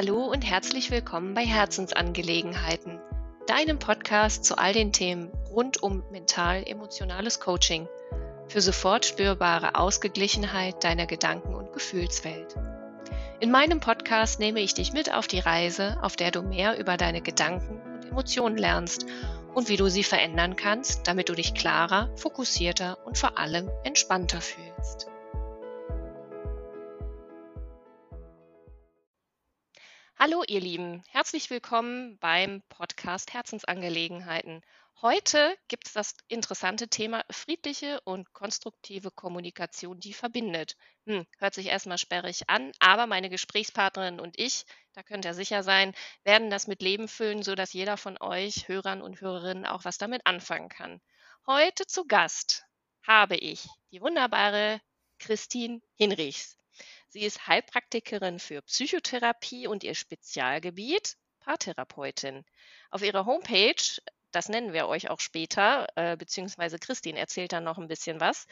Hallo und herzlich willkommen bei Herzensangelegenheiten, deinem Podcast zu all den Themen rund um mental-emotionales Coaching für sofort spürbare Ausgeglichenheit deiner Gedanken- und Gefühlswelt. In meinem Podcast nehme ich dich mit auf die Reise, auf der du mehr über deine Gedanken und Emotionen lernst und wie du sie verändern kannst, damit du dich klarer, fokussierter und vor allem entspannter fühlst. Hallo ihr Lieben, herzlich willkommen beim Podcast Herzensangelegenheiten. Heute gibt es das interessante Thema friedliche und konstruktive Kommunikation, die verbindet. Hm, hört sich erstmal sperrig an, aber meine Gesprächspartnerin und ich, da könnt ihr sicher sein, werden das mit Leben füllen, sodass jeder von euch, Hörern und Hörerinnen, auch was damit anfangen kann. Heute zu Gast habe ich die wunderbare Christine Hinrichs. Sie ist Heilpraktikerin für Psychotherapie und ihr Spezialgebiet Paartherapeutin. Auf ihrer Homepage, das nennen wir euch auch später, äh, beziehungsweise Christine erzählt dann noch ein bisschen was,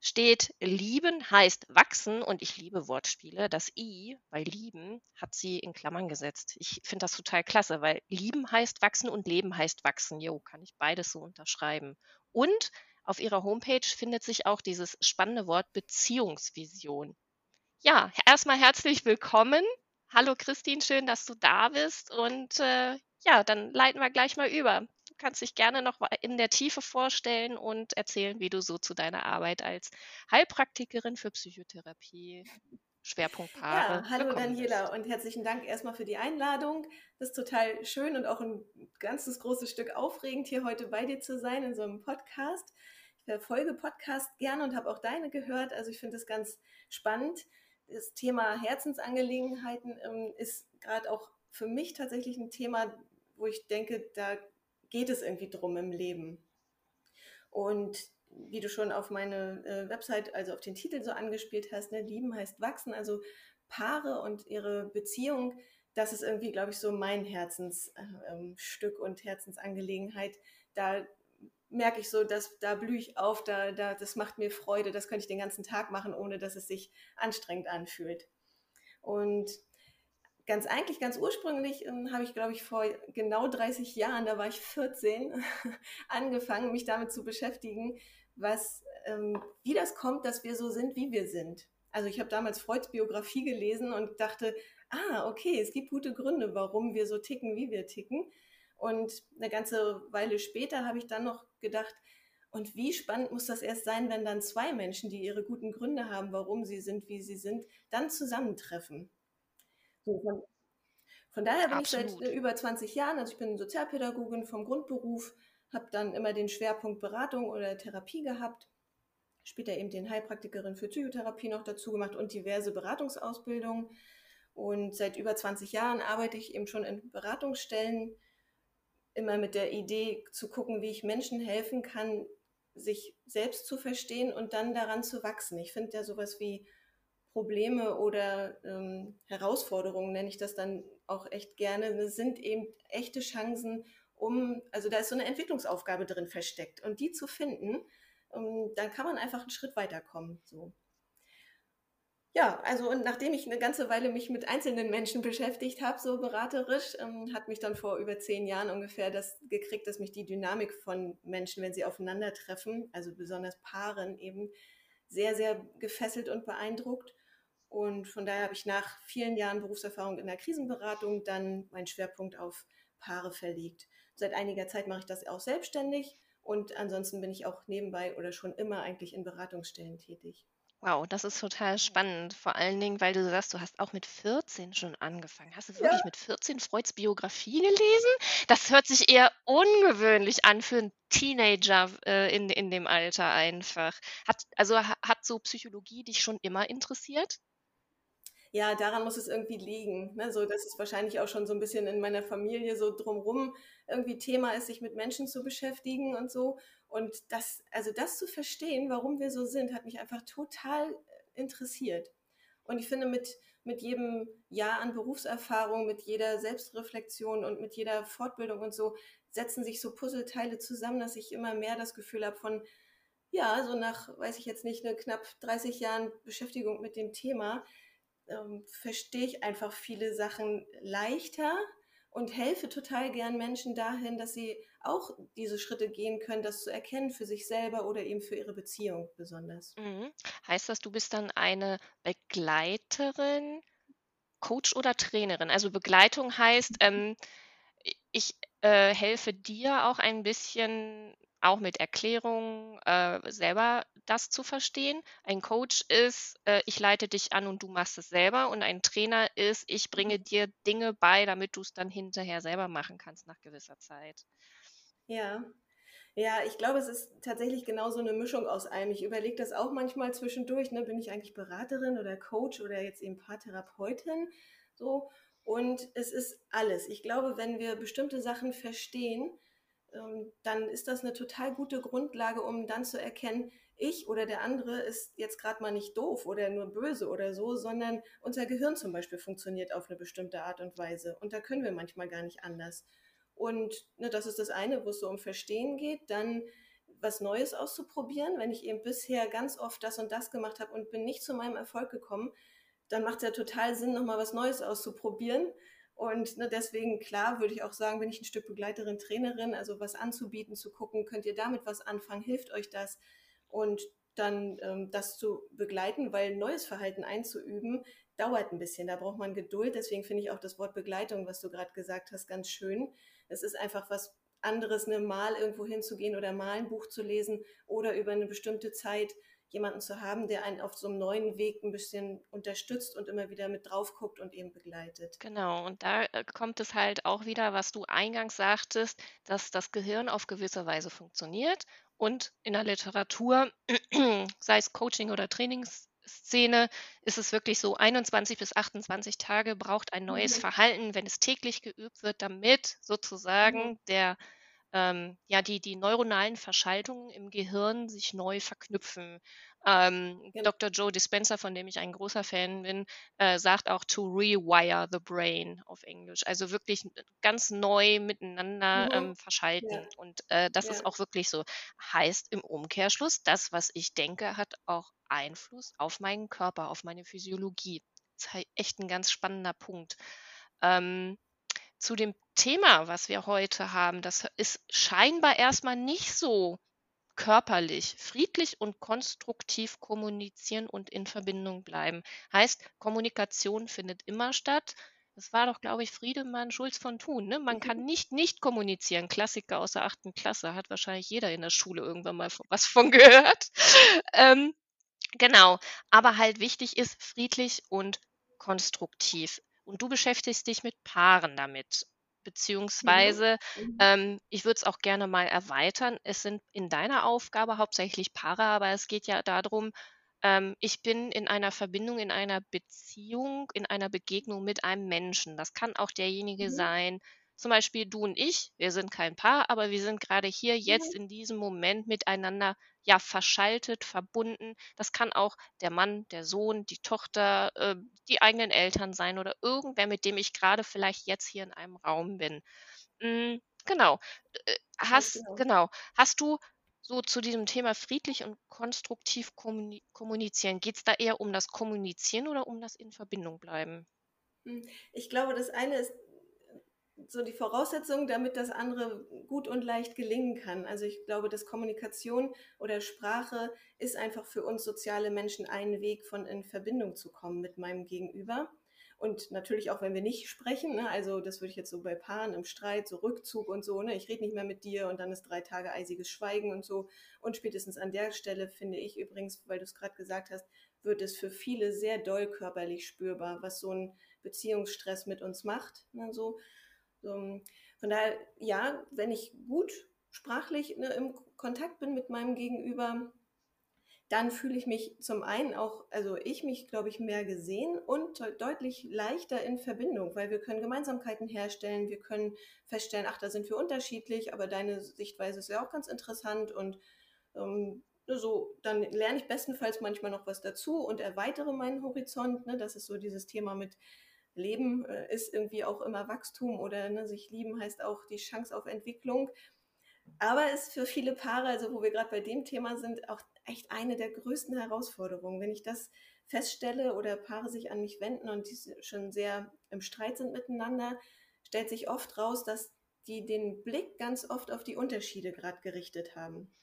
steht Lieben heißt wachsen und ich liebe Wortspiele. Das I bei Lieben hat sie in Klammern gesetzt. Ich finde das total klasse, weil Lieben heißt wachsen und Leben heißt wachsen. Jo, kann ich beides so unterschreiben. Und auf ihrer Homepage findet sich auch dieses spannende Wort Beziehungsvision. Ja, erstmal herzlich willkommen. Hallo Christine, schön, dass du da bist. Und äh, ja, dann leiten wir gleich mal über. Du kannst dich gerne noch in der Tiefe vorstellen und erzählen, wie du so zu deiner Arbeit als Heilpraktikerin für Psychotherapie Schwerpunkt Paare. Ja, hallo Daniela bist. und herzlichen Dank erstmal für die Einladung. Das ist total schön und auch ein ganzes großes Stück aufregend, hier heute bei dir zu sein in so einem Podcast. Ich verfolge Podcast gerne und habe auch deine gehört. Also ich finde es ganz spannend. Das Thema Herzensangelegenheiten ähm, ist gerade auch für mich tatsächlich ein Thema, wo ich denke, da geht es irgendwie drum im Leben. Und wie du schon auf meine äh, Website, also auf den Titel so angespielt hast, ne, lieben heißt wachsen, also Paare und ihre Beziehung, das ist irgendwie, glaube ich, so mein Herzensstück äh, ähm, und Herzensangelegenheit. Da merke ich so, dass da blühe ich auf, da, da, das macht mir Freude, das könnte ich den ganzen Tag machen, ohne dass es sich anstrengend anfühlt. Und ganz eigentlich, ganz ursprünglich ähm, habe ich, glaube ich, vor genau 30 Jahren, da war ich 14, angefangen, mich damit zu beschäftigen, was, ähm, wie das kommt, dass wir so sind, wie wir sind. Also ich habe damals Freuds Biografie gelesen und dachte, ah, okay, es gibt gute Gründe, warum wir so ticken, wie wir ticken. Und eine ganze Weile später habe ich dann noch gedacht, und wie spannend muss das erst sein, wenn dann zwei Menschen, die ihre guten Gründe haben, warum sie sind, wie sie sind, dann zusammentreffen. So, von, von, daher bin Absolut. ich seit äh, über 20 Jahren, also ich bin Sozialpädagogin vom Grundberuf, habe dann immer den Schwerpunkt Beratung oder Therapie gehabt, später eben den Heilpraktikerin für Psychotherapie noch dazu gemacht und diverse Beratungsausbildungen. Und seit über 20 Jahren arbeite ich eben schon in Beratungsstellen, immer mit der Idee zu gucken, wie ich Menschen helfen kann, sich selbst zu verstehen und dann daran zu wachsen. Ich finde ja sowas wie Probleme oder ähm, Herausforderungen, nenne ich das dann auch echt gerne, das sind eben echte Chancen, um, also da ist so eine Entwicklungsaufgabe drin versteckt. Und die zu finden, um, ähm, dann kann man einfach einen Schritt weiterkommen. So. Ja, also und nachdem ich eine ganze Weile mich mit einzelnen Menschen beschäftigt habe, so beraterisch, ähm, hat mich dann vor über zehn Jahren ungefähr das gekriegt, dass mich die Dynamik von Menschen, wenn sie aufeinandertreffen, also besonders Paaren eben, sehr, sehr gefesselt und beeindruckt. Und von daher habe ich nach vielen Jahren Berufserfahrung in der Krisenberatung dann meinen Schwerpunkt auf Paare verlegt. Seit einiger Zeit mache ich das auch selbstständig und ansonsten bin ich auch nebenbei oder schon immer eigentlich in Beratungsstellen tätig. Wow, das ist total spannend. Vor allen Dingen, weil du sagst, du hast auch mit 14 schon angefangen. Hast du wirklich Ja. mit 14 Freuds Biografie gelesen? Das hört sich eher ungewöhnlich an für einen Teenager äh, in, in dem Alter einfach. Hat, also hat so Psychologie dich schon immer interessiert? ja, daran muss es irgendwie liegen. Ne? So, dass es wahrscheinlich auch schon so ein bisschen in meiner Familie so drumrum irgendwie Thema ist, sich mit Menschen zu beschäftigen und so. Und das, also das zu verstehen, warum wir so sind, hat mich einfach total äh, interessiert. Und ich finde, mit, mit jedem Jahr an Berufserfahrung, mit jeder Selbstreflexion und mit jeder Fortbildung und so, setzen sich so Puzzleteile zusammen, dass ich immer mehr das Gefühl habe von, ja, so nach, weiß ich jetzt nicht, eine knapp 30 Jahren Beschäftigung mit dem Thema, ähm, verstehe ich einfach viele Sachen leichter und helfe total gern Menschen dahin, dass sie auch diese Schritte gehen können, das zu erkennen für sich selber oder eben für ihre Beziehung besonders. Mhm. Heißt das, du bist dann eine Begleiterin, Coach oder Trainerin? Also Begleitung heißt, ähm, ich äh, helfe dir auch ein bisschen auch mit Erklärungen äh, selber das zu verstehen. Ein Coach ist, äh, ich leite dich an und du machst es selber. Und ein Trainer ist, ich bringe dir Dinge bei, damit du es dann hinterher selber machen kannst nach gewisser Zeit. Ja. Ja, ich glaube, es ist tatsächlich genau so eine Mischung aus allem. Ich überlege das auch manchmal zwischendurch. Ne? Bin ich eigentlich Beraterin oder Coach oder jetzt eben Paartherapeutin? So. Und es ist alles. Ich glaube, wenn wir bestimmte Sachen verstehen, dann ist das eine total gute Grundlage, um dann zu erkennen, ich oder der andere ist jetzt gerade mal nicht doof oder nur böse oder so, sondern unser Gehirn zum Beispiel funktioniert auf eine bestimmte Art und Weise. Und da können wir manchmal gar nicht anders. Und ne, das ist das eine, wo es so um Verstehen geht. Dann was Neues auszuprobieren. Wenn ich eben bisher ganz oft das und das gemacht habe und bin nicht zu meinem Erfolg gekommen, dann macht es ja total Sinn, nochmal was Neues auszuprobieren. Und ne, deswegen, klar, würde ich auch sagen, bin ich ein Stück Begleiterin, Trainerin, also was anzubieten, zu gucken, könnt ihr damit was anfangen, hilft euch das? Und dann ähm, das zu begleiten, weil neues Verhalten einzuüben, dauert ein bisschen. Da braucht man Geduld. Deswegen finde ich auch das Wort Begleitung, was du gerade gesagt hast, ganz schön. Es ist einfach was anderes, ne, mal irgendwo hinzugehen oder mal ein Buch zu lesen oder über eine bestimmte Zeit jemanden zu haben, der einen auf so einem neuen Weg ein bisschen unterstützt und immer wieder mit drauf guckt und eben begleitet. Genau, und da äh, kommt es halt auch wieder, was du eingangs sagtest, dass das Gehirn auf gewisse Weise funktioniert und in der Literatur, sei es Coaching oder Trainingsszene, ist es wirklich so, 21 bis 28 Tage braucht ein neues mhm. Verhalten, wenn es täglich geübt wird, damit sozusagen mhm. der ähm, ja, die, die neuronalen Verschaltungen im Gehirn sich neu verknüpfen. Ähm, genau. Dr. Joe Dispenza, von dem ich ein großer Fan bin, äh, sagt auch to rewire the brain auf Englisch. Also wirklich ganz neu miteinander mhm. ähm, verschalten. Ja. Und äh, das ja. ist auch wirklich so. Heißt im Umkehrschluss, das, was ich denke, hat auch Einfluss auf meinen Körper, auf meine Physiologie. Das ist halt echt ein ganz spannender Punkt. Ähm, zu dem Thema, was wir heute haben. Das ist scheinbar erstmal nicht so körperlich, friedlich und konstruktiv kommunizieren und in Verbindung bleiben. Heißt, Kommunikation findet immer statt. Das war doch, glaube ich, Friedemann Schulz von Thun. Ne? Man kann mhm. nicht nicht kommunizieren. Klassiker aus der achten Klasse hat wahrscheinlich jeder in der Schule irgendwann mal was von gehört. ähm, genau. Aber halt wichtig ist friedlich und konstruktiv. Und du beschäftigst dich mit Paaren damit. Beziehungsweise, mhm. ähm, ich würde es auch gerne mal erweitern. Es sind in deiner Aufgabe hauptsächlich Paare, aber es geht ja darum, ähm, ich bin in einer Verbindung, in einer Beziehung, in einer Begegnung mit einem Menschen. Das kann auch derjenige mhm. sein, zum Beispiel du und ich, wir sind kein Paar, aber wir sind gerade hier jetzt mhm. in diesem Moment miteinander ja verschaltet, verbunden. Das kann auch der Mann, der Sohn, die Tochter, äh, die eigenen Eltern sein oder irgendwer, mit dem ich gerade vielleicht jetzt hier in einem Raum bin. Mhm, genau. Äh, hast, genau. genau. Hast du so zu diesem Thema friedlich und konstruktiv kommunizieren, geht es da eher um das Kommunizieren oder um das in Verbindung bleiben? Hm, ich glaube, das eine ist so die Voraussetzung, damit das andere gut und leicht gelingen kann. Also ich glaube, dass Kommunikation oder Sprache ist einfach für uns soziale Menschen ein Weg, von in Verbindung zu kommen mit meinem Gegenüber. Und natürlich auch, wenn wir nicht sprechen, ne? also das würde ich jetzt so bei Paaren im Streit, so Rückzug und so, ne? ich rede nicht mehr mit dir und dann ist drei Tage eisiges Schweigen und so. Und spätestens an der Stelle finde ich übrigens, weil du es gerade gesagt hast, wird es für viele sehr doll körperlich spürbar, was so ein Beziehungsstress mit uns macht. Ne? So, ähm, von daher, ja, wenn ich gut sprachlich ne, im Kontakt bin mit meinem Gegenüber, dann fühle ich mich zum einen auch, also ich mich, glaube ich, mehr gesehen und deutlich leichter in Verbindung, weil wir können Gemeinsamkeiten herstellen, wir können feststellen, ach, da sind wir unterschiedlich, aber deine Sichtweise ist ja auch ganz interessant und ähm, so, dann lerne ich bestenfalls manchmal noch was dazu und erweitere meinen Horizont. Ne? Das ist so dieses Thema mit Leben äh, ist irgendwie auch immer Wachstum oder ne, sich lieben heißt auch die Chance auf Entwicklung. Aber ist für viele Paare, also wo wir gerade bei dem Thema sind, auch echt eine der größten Herausforderungen. Wenn ich das feststelle oder Paare sich an mich wenden und die schon sehr im Streit sind miteinander, stellt sich oft raus, dass die den Blick ganz oft auf die Unterschiede gerade gerichtet haben.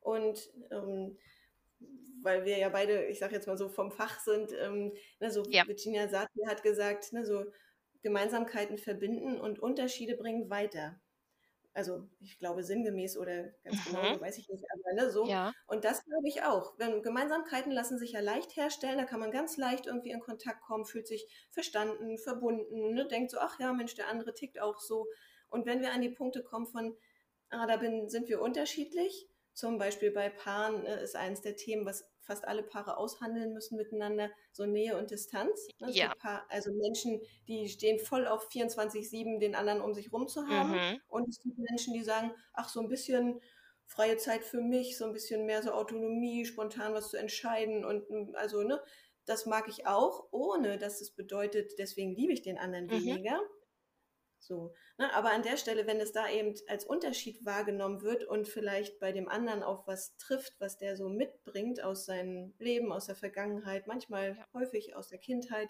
Und ähm, weil wir ja beide, ich sage jetzt mal so vom Fach sind, ähm, ne, so ja. Virginia Satir hat gesagt, ne, so Gemeinsamkeiten verbinden und Unterschiede bringen weiter. Also ich glaube sinngemäß oder ganz genau, mhm. genau, weiß ich nicht, aber ne, so. Ja. Und das glaube ich auch. Wenn Gemeinsamkeiten lassen sich ja leicht herstellen, da kann man ganz leicht irgendwie in Kontakt kommen, fühlt sich verstanden, verbunden, ne, denkt so, ach ja, Mensch, der andere tickt auch so. Und wenn wir an die Punkte kommen von, ah, da bin, sind wir unterschiedlich, zum Beispiel bei Paaren äh, ist eines der Themen, was fast alle Paare aushandeln müssen miteinander, so Nähe und Distanz. Ne? Ja. Paar, also Menschen, die stehen voll auf 24-7, den anderen um sich rum zu haben. Mhm. Und es gibt Menschen, die sagen, ach, so ein bisschen freie Zeit für mich, so ein bisschen mehr so Autonomie, spontan was zu entscheiden. Und hm, also, ne, das mag ich auch, ohne dass es bedeutet, deswegen liebe ich den anderen mhm. weniger. So, ne? Aber an der Stelle, wenn es da eben als Unterschied wahrgenommen wird und vielleicht bei dem anderen auf was trifft, was der so mitbringt aus seinem Leben, aus der Vergangenheit, manchmal ja. häufig aus der Kindheit,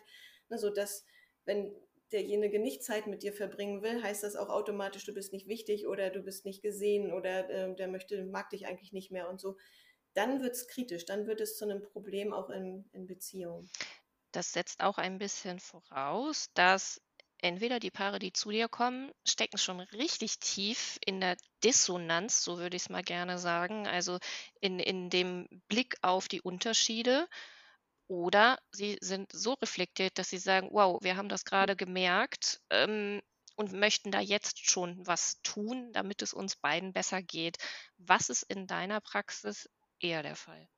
ne? so dass wenn derjenige nicht Zeit mit dir verbringen will, heißt das auch automatisch, du bist nicht wichtig oder du bist nicht gesehen oder äh, der möchte, mag dich eigentlich nicht mehr und so. Dann wird es kritisch, dann wird es zu einem Problem auch in, in Beziehungen. Das setzt auch ein bisschen voraus, dass entweder die Paare, die zu dir kommen, stecken schon richtig tief in der Dissonanz, so würde ich es mal gerne sagen, also in, in dem Blick auf die Unterschiede. Oder sie sind so reflektiert, dass sie sagen, wow, wir haben das gerade gemerkt ähm, und möchten da jetzt schon was tun, damit es uns beiden besser geht. Was ist in deiner Praxis eher der Fall?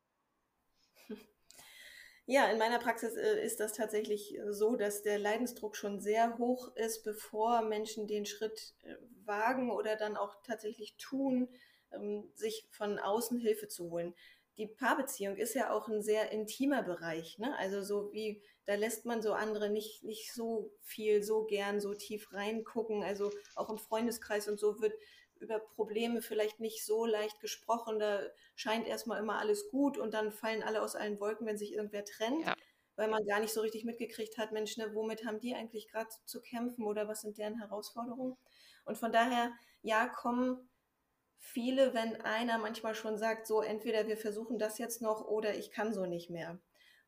Ja, in meiner Praxis äh, ist das tatsächlich äh, so, dass der Leidensdruck schon sehr hoch ist, bevor Menschen den Schritt äh, wagen oder dann auch tatsächlich tun, ähm, sich von außen Hilfe zu holen. Die Paarbeziehung ist ja auch ein sehr intimer Bereich, ne? Also so wie, da lässt man so andere nicht, nicht so viel, so gern, so tief reingucken. Also auch im Freundeskreis und so wird über Probleme vielleicht nicht so leicht gesprochen. Da scheint erstmal immer alles gut und dann fallen alle aus allen Wolken, wenn sich irgendwer trennt, ja. weil man gar nicht so richtig mitgekriegt hat, Mensch, ne, womit haben die eigentlich gerade zu kämpfen oder was sind deren Herausforderungen? Und von daher, ja, kommen viele, wenn einer manchmal schon sagt, so entweder wir versuchen das jetzt noch oder ich kann so nicht mehr.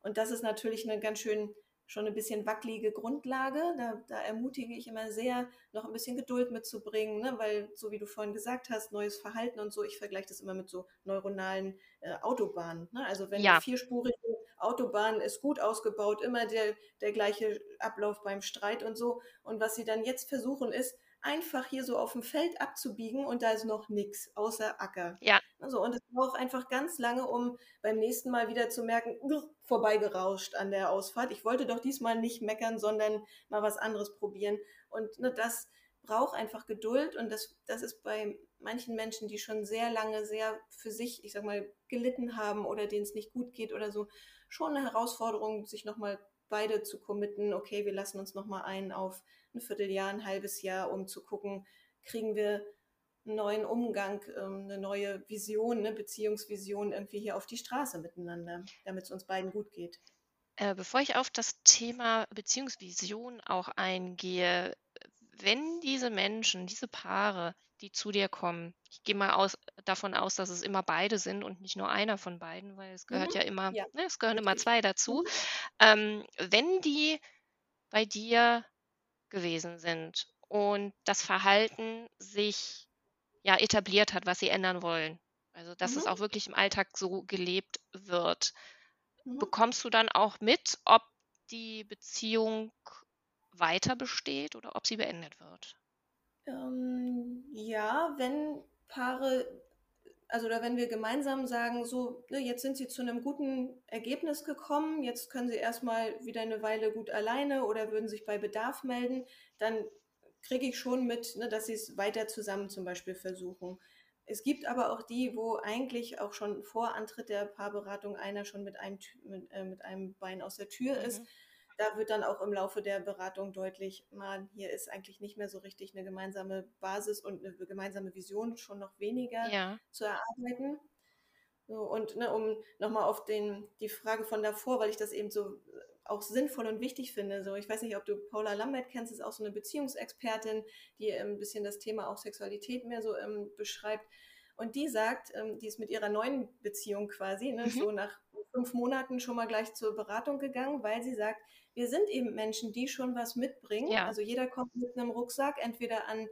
Und das ist natürlich eine ganz schön schon ein bisschen wackelige Grundlage. Da, da, ermutige ich immer sehr, noch ein bisschen Geduld mitzubringen, ne? weil, so wie du vorhin gesagt hast, neues Verhalten und so, ich vergleiche das immer mit so neuronalen äh, Autobahnen. Ne? Also wenn ja. eine vierspurige Autobahn ist gut ausgebaut, immer der, der gleiche Ablauf beim Streit und so. Und was sie dann jetzt versuchen ist, einfach hier so auf dem Feld abzubiegen und da ist noch nichts außer Acker. Ja. Also, und es braucht einfach ganz lange, um beim nächsten Mal wieder zu merken, vorbeigerauscht an der Ausfahrt. Ich wollte doch diesmal nicht meckern, sondern mal was anderes probieren. Und ne, das braucht einfach Geduld und das, das ist bei manchen Menschen, die schon sehr lange sehr für sich, ich sag mal, gelitten haben oder denen es nicht gut geht oder so, schon eine Herausforderung, sich nochmal beide zu committen, okay, wir lassen uns nochmal ein auf ein Vierteljahr, ein halbes Jahr, um zu gucken, kriegen wir einen neuen Umgang, ähm, eine neue Vision, eine Beziehungsvision irgendwie hier auf die Straße miteinander, damit es uns beiden gut geht. Äh, bevor ich auf das Thema Beziehungsvision auch eingehe, wenn diese Menschen, diese Paare, die zu dir kommen, ich gehe mal aus, davon aus, dass es immer beide sind und nicht nur einer von beiden, weil es gehört mhm. ja immer, ja. Ne, es gehören immer zwei dazu. Mhm. Ähm, wenn die bei dir gewesen sind und das Verhalten sich ja etabliert hat, was sie ändern wollen. Also dass mhm. es auch wirklich im Alltag so gelebt wird. Mhm. Bekommst du dann auch mit, ob die Beziehung weiter besteht oder ob sie beendet wird? Ähm, ja, wenn Paare also oder wenn wir gemeinsam sagen, so, ne, jetzt sind sie zu einem guten Ergebnis gekommen, jetzt können sie erstmal wieder eine Weile gut alleine oder würden sich bei Bedarf melden, dann kriege ich schon mit, ne, dass sie es weiter zusammen zum Beispiel versuchen. Es gibt aber auch die, wo eigentlich auch schon vor Antritt der Paarberatung einer schon mit einem, mit, äh, mit einem Bein aus der Tür mhm. ist da wird dann auch im Laufe der Beratung deutlich, man, hier ist eigentlich nicht mehr so richtig eine gemeinsame Basis und eine gemeinsame Vision schon noch weniger ja. zu erarbeiten. So, und ne, um nochmal auf den, die Frage von davor, weil ich das eben so auch sinnvoll und wichtig finde. So, ich weiß nicht, ob du Paula Lambert kennst, ist auch so eine Beziehungsexpertin, die ein bisschen das Thema auch Sexualität mehr so ähm, beschreibt. Und die sagt, ähm, die ist mit ihrer neuen Beziehung quasi, ne, mhm. so nach fünf Monaten schon mal gleich zur Beratung gegangen, weil sie sagt, wir sind eben Menschen, die schon was mitbringen. Ja. Also jeder kommt mit einem Rucksack, entweder an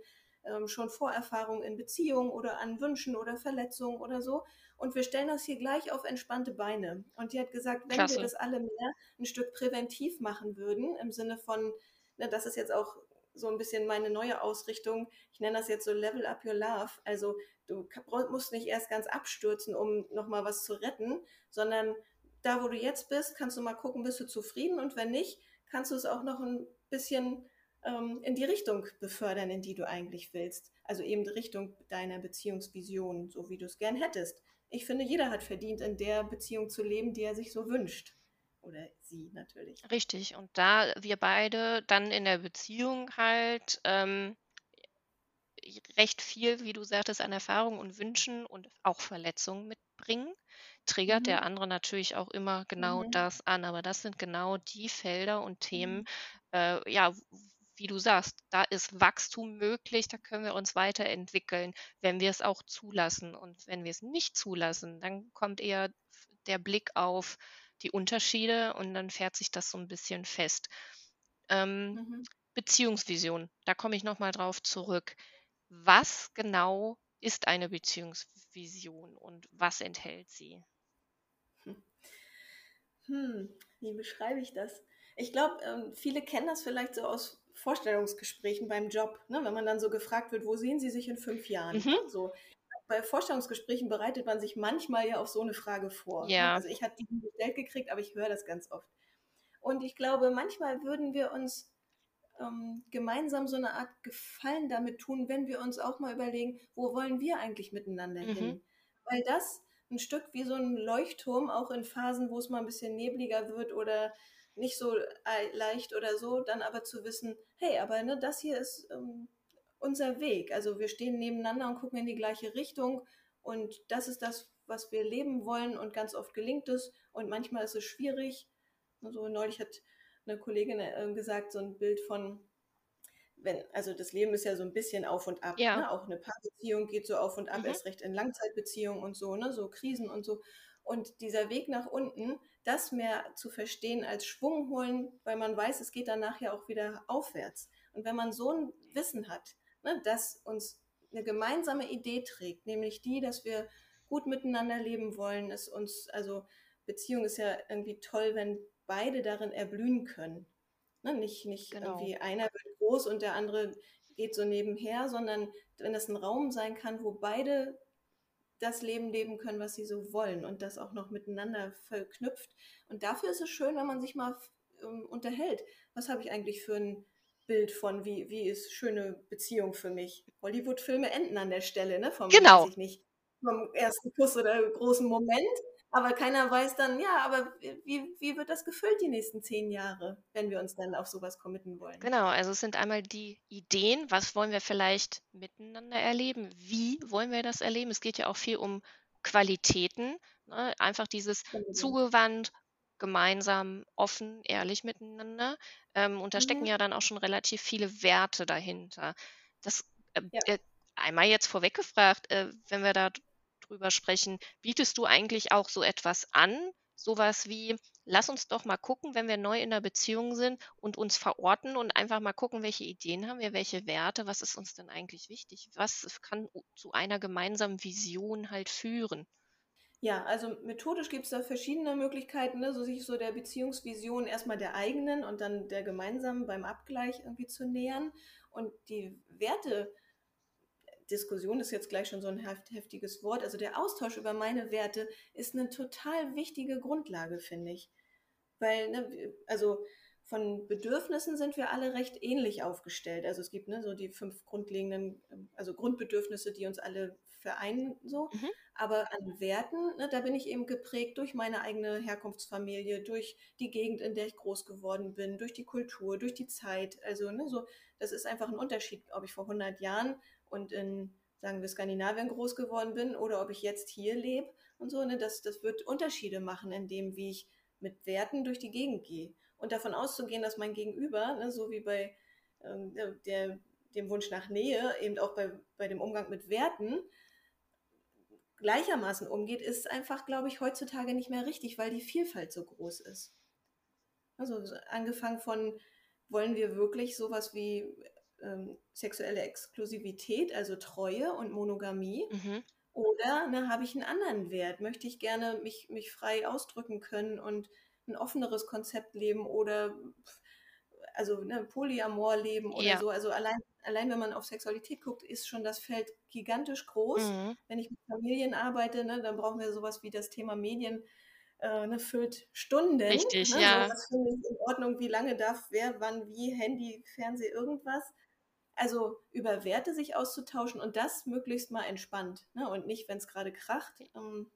ähm, schon Vorerfahrungen in Beziehungen oder an Wünschen oder Verletzungen oder so. Und wir stellen das hier gleich auf entspannte Beine. Und die hat gesagt, wenn Klasse. wir das alle mehr ein Stück präventiv machen würden, im Sinne von, ne, das ist jetzt auch so ein bisschen meine neue Ausrichtung. Ich nenne das jetzt so Level Up Your Love. Also du musst nicht erst ganz abstürzen, um nochmal was zu retten, sondern da, wo du jetzt bist, kannst du mal gucken, bist du zufrieden und wenn nicht, kannst du es auch noch ein bisschen ähm, in die Richtung befördern, in die du eigentlich willst. Also eben Richtung deiner Beziehungsvision, so wie du es gern hättest. Ich finde, jeder hat verdient, in der Beziehung zu leben, die er sich so wünscht. Oder sie natürlich. Richtig. Und da wir beide dann in der Beziehung halt ähm, recht viel, wie du sagtest, an Erfahrung und Wünschen und auch Verletzungen mitbringen, triggert mhm. der andere natürlich auch immer genau mhm. das an. Aber das sind genau die Felder und Themen, mhm. äh, ja, wie du sagst, da ist Wachstum möglich, da können wir uns weiterentwickeln, wenn wir es auch zulassen. Und wenn wir es nicht zulassen, dann kommt eher der Blick auf die Unterschiede und dann fährt sich das so ein bisschen fest. Ähm, mhm. Beziehungsvision, da komme ich nochmal drauf zurück. Was genau ist eine Beziehungsvision und was enthält sie? Hm, wie beschreibe ich das? Ich glaube, ähm, viele kennen das vielleicht so aus Vorstellungsgesprächen beim Job, ne? wenn man dann so gefragt wird, wo sehen Sie sich in fünf Jahren? Mhm. So, bei Vorstellungsgesprächen bereitet man sich manchmal ja auf so eine Frage vor. Ne? Ja. Also ich habe die gestellt gekriegt, aber ich höre das ganz oft. Und ich glaube, manchmal würden wir uns ähm, gemeinsam so eine Art Gefallen damit tun, wenn wir uns auch mal überlegen, wo wollen wir eigentlich miteinander mhm. hin? Weil das ein Stück wie so ein Leuchtturm, auch in Phasen, wo es mal ein bisschen nebliger wird oder nicht so leicht oder so, dann aber zu wissen, hey, aber ne, das hier ist ähm, unser Weg. Also wir stehen nebeneinander und gucken in die gleiche Richtung und das ist das, was wir leben wollen und ganz oft gelingt es und manchmal ist es schwierig. Also neulich hat eine Kollegin äh, gesagt, so ein Bild von, wenn, also das Leben ist ja so ein bisschen auf und ab. Ja. Ne? Auch eine Paarbeziehung geht so auf und ab, mhm. erst recht in Langzeitbeziehungen und so, ne? so Krisen und so. Und dieser Weg nach unten, das mehr zu verstehen als Schwung holen, weil man weiß, es geht dann nachher auch wieder aufwärts. Und wenn man so ein Wissen hat, ne, das uns eine gemeinsame Idee trägt, nämlich die, dass wir gut miteinander leben wollen, ist uns, also Beziehung ist ja irgendwie toll, wenn beide darin erblühen können. Ne, nicht nicht genau. irgendwie einer wird groß und der andere geht so nebenher, sondern wenn das ein Raum sein kann, wo beide das Leben leben können, was sie so wollen und das auch noch miteinander verknüpft. Und dafür ist es schön, wenn man sich mal um, unterhält. Was habe ich eigentlich für ein Bild von, wie, wie ist schöne Beziehung für mich? Hollywood-Filme enden an der Stelle, ne? Vom, genau. Nicht, vom ersten Kuss oder großen Moment. Aber keiner weiß dann, ja, aber wie, wie wird das gefüllt die nächsten zehn Jahre, wenn wir uns dann auf sowas committen wollen? Genau, also es sind einmal die Ideen, was wollen wir vielleicht miteinander erleben, wie wollen wir das erleben. Es geht ja auch viel um Qualitäten, ne? einfach dieses genau. zugewandt, gemeinsam, offen, ehrlich miteinander. Ähm, und da stecken mhm. ja dann auch schon relativ viele Werte dahinter. Das äh, ja. äh, einmal jetzt vorweg gefragt, äh, wenn wir da drüber sprechen. Bietest du eigentlich auch so etwas an? Sowas wie, lass uns doch mal gucken, wenn wir neu in der Beziehung sind und uns verorten und einfach mal gucken, welche Ideen haben wir, welche Werte, was ist uns denn eigentlich wichtig? Was kann zu einer gemeinsamen Vision halt führen? Ja, also methodisch gibt es da verschiedene Möglichkeiten, ne? so sich so der Beziehungsvision erstmal der eigenen und dann der gemeinsamen beim Abgleich irgendwie zu nähern. Und die Werte Diskussion ist jetzt gleich schon so ein heftiges Wort. Also der Austausch über meine Werte ist eine total wichtige Grundlage, finde ich. Weil, ne, also von Bedürfnissen sind wir alle recht ähnlich aufgestellt. Also es gibt ne, so die fünf grundlegenden, also Grundbedürfnisse, die uns alle vereinen, so. Mhm. Aber an Werten, ne, da bin ich eben geprägt durch meine eigene Herkunftsfamilie, durch die Gegend, in der ich groß geworden bin, durch die Kultur, durch die Zeit. Also ne, so, das ist einfach ein Unterschied, ob ich vor 100 Jahren und in sagen wir, Skandinavien groß geworden bin oder ob ich jetzt hier lebe und so, ne, das, das wird Unterschiede machen in dem, wie ich mit Werten durch die Gegend gehe. Und davon auszugehen, dass mein Gegenüber, ne, so wie bei ähm, der, dem Wunsch nach Nähe, eben auch bei, bei dem Umgang mit Werten, gleichermaßen umgeht, ist einfach, glaube ich, heutzutage nicht mehr richtig, weil die Vielfalt so groß ist. Also angefangen von, wollen wir wirklich sowas wie ähm, sexuelle Exklusivität, also Treue und Monogamie? Mhm. Oder ne, habe ich einen anderen Wert? Möchte ich gerne mich, mich frei ausdrücken können und ein offeneres Konzept leben oder also ne, Polyamor leben oder ja. so. Also allein, allein wenn man auf Sexualität guckt, ist schon das Feld gigantisch groß. Mhm. Wenn ich mit Familien arbeite, ne, dann brauchen wir sowas wie das Thema Medien. Äh, ne, füllt Stunden. Richtig, ne? ja. So, was finde ich in Ordnung, wie lange darf wer, wann, wie, Handy, Fernseh, irgendwas. Also über Werte sich auszutauschen und das möglichst mal entspannt ne? und nicht, wenn es gerade kracht. Ähm,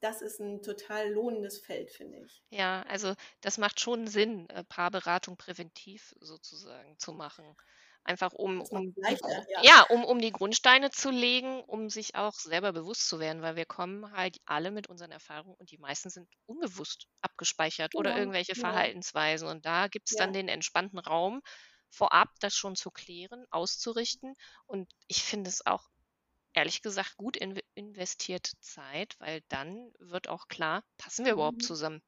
das ist ein total lohnendes Feld, finde ich. Ja, also das macht schon Sinn, äh, Paarberatung präventiv sozusagen zu machen. Einfach um, um, die, ja. ja, um, um die Grundsteine zu legen, um sich auch selber bewusst zu werden, weil wir kommen halt alle mit unseren Erfahrungen und die meisten sind unbewusst abgespeichert genau, oder irgendwelche genau. Verhaltensweisen. Und da gibt es ja. dann den entspannten Raum, vorab das schon zu klären, auszurichten. Und ich finde es auch ehrlich gesagt gut in investierte Zeit, weil dann wird auch klar, passen wir überhaupt mhm. zusammen?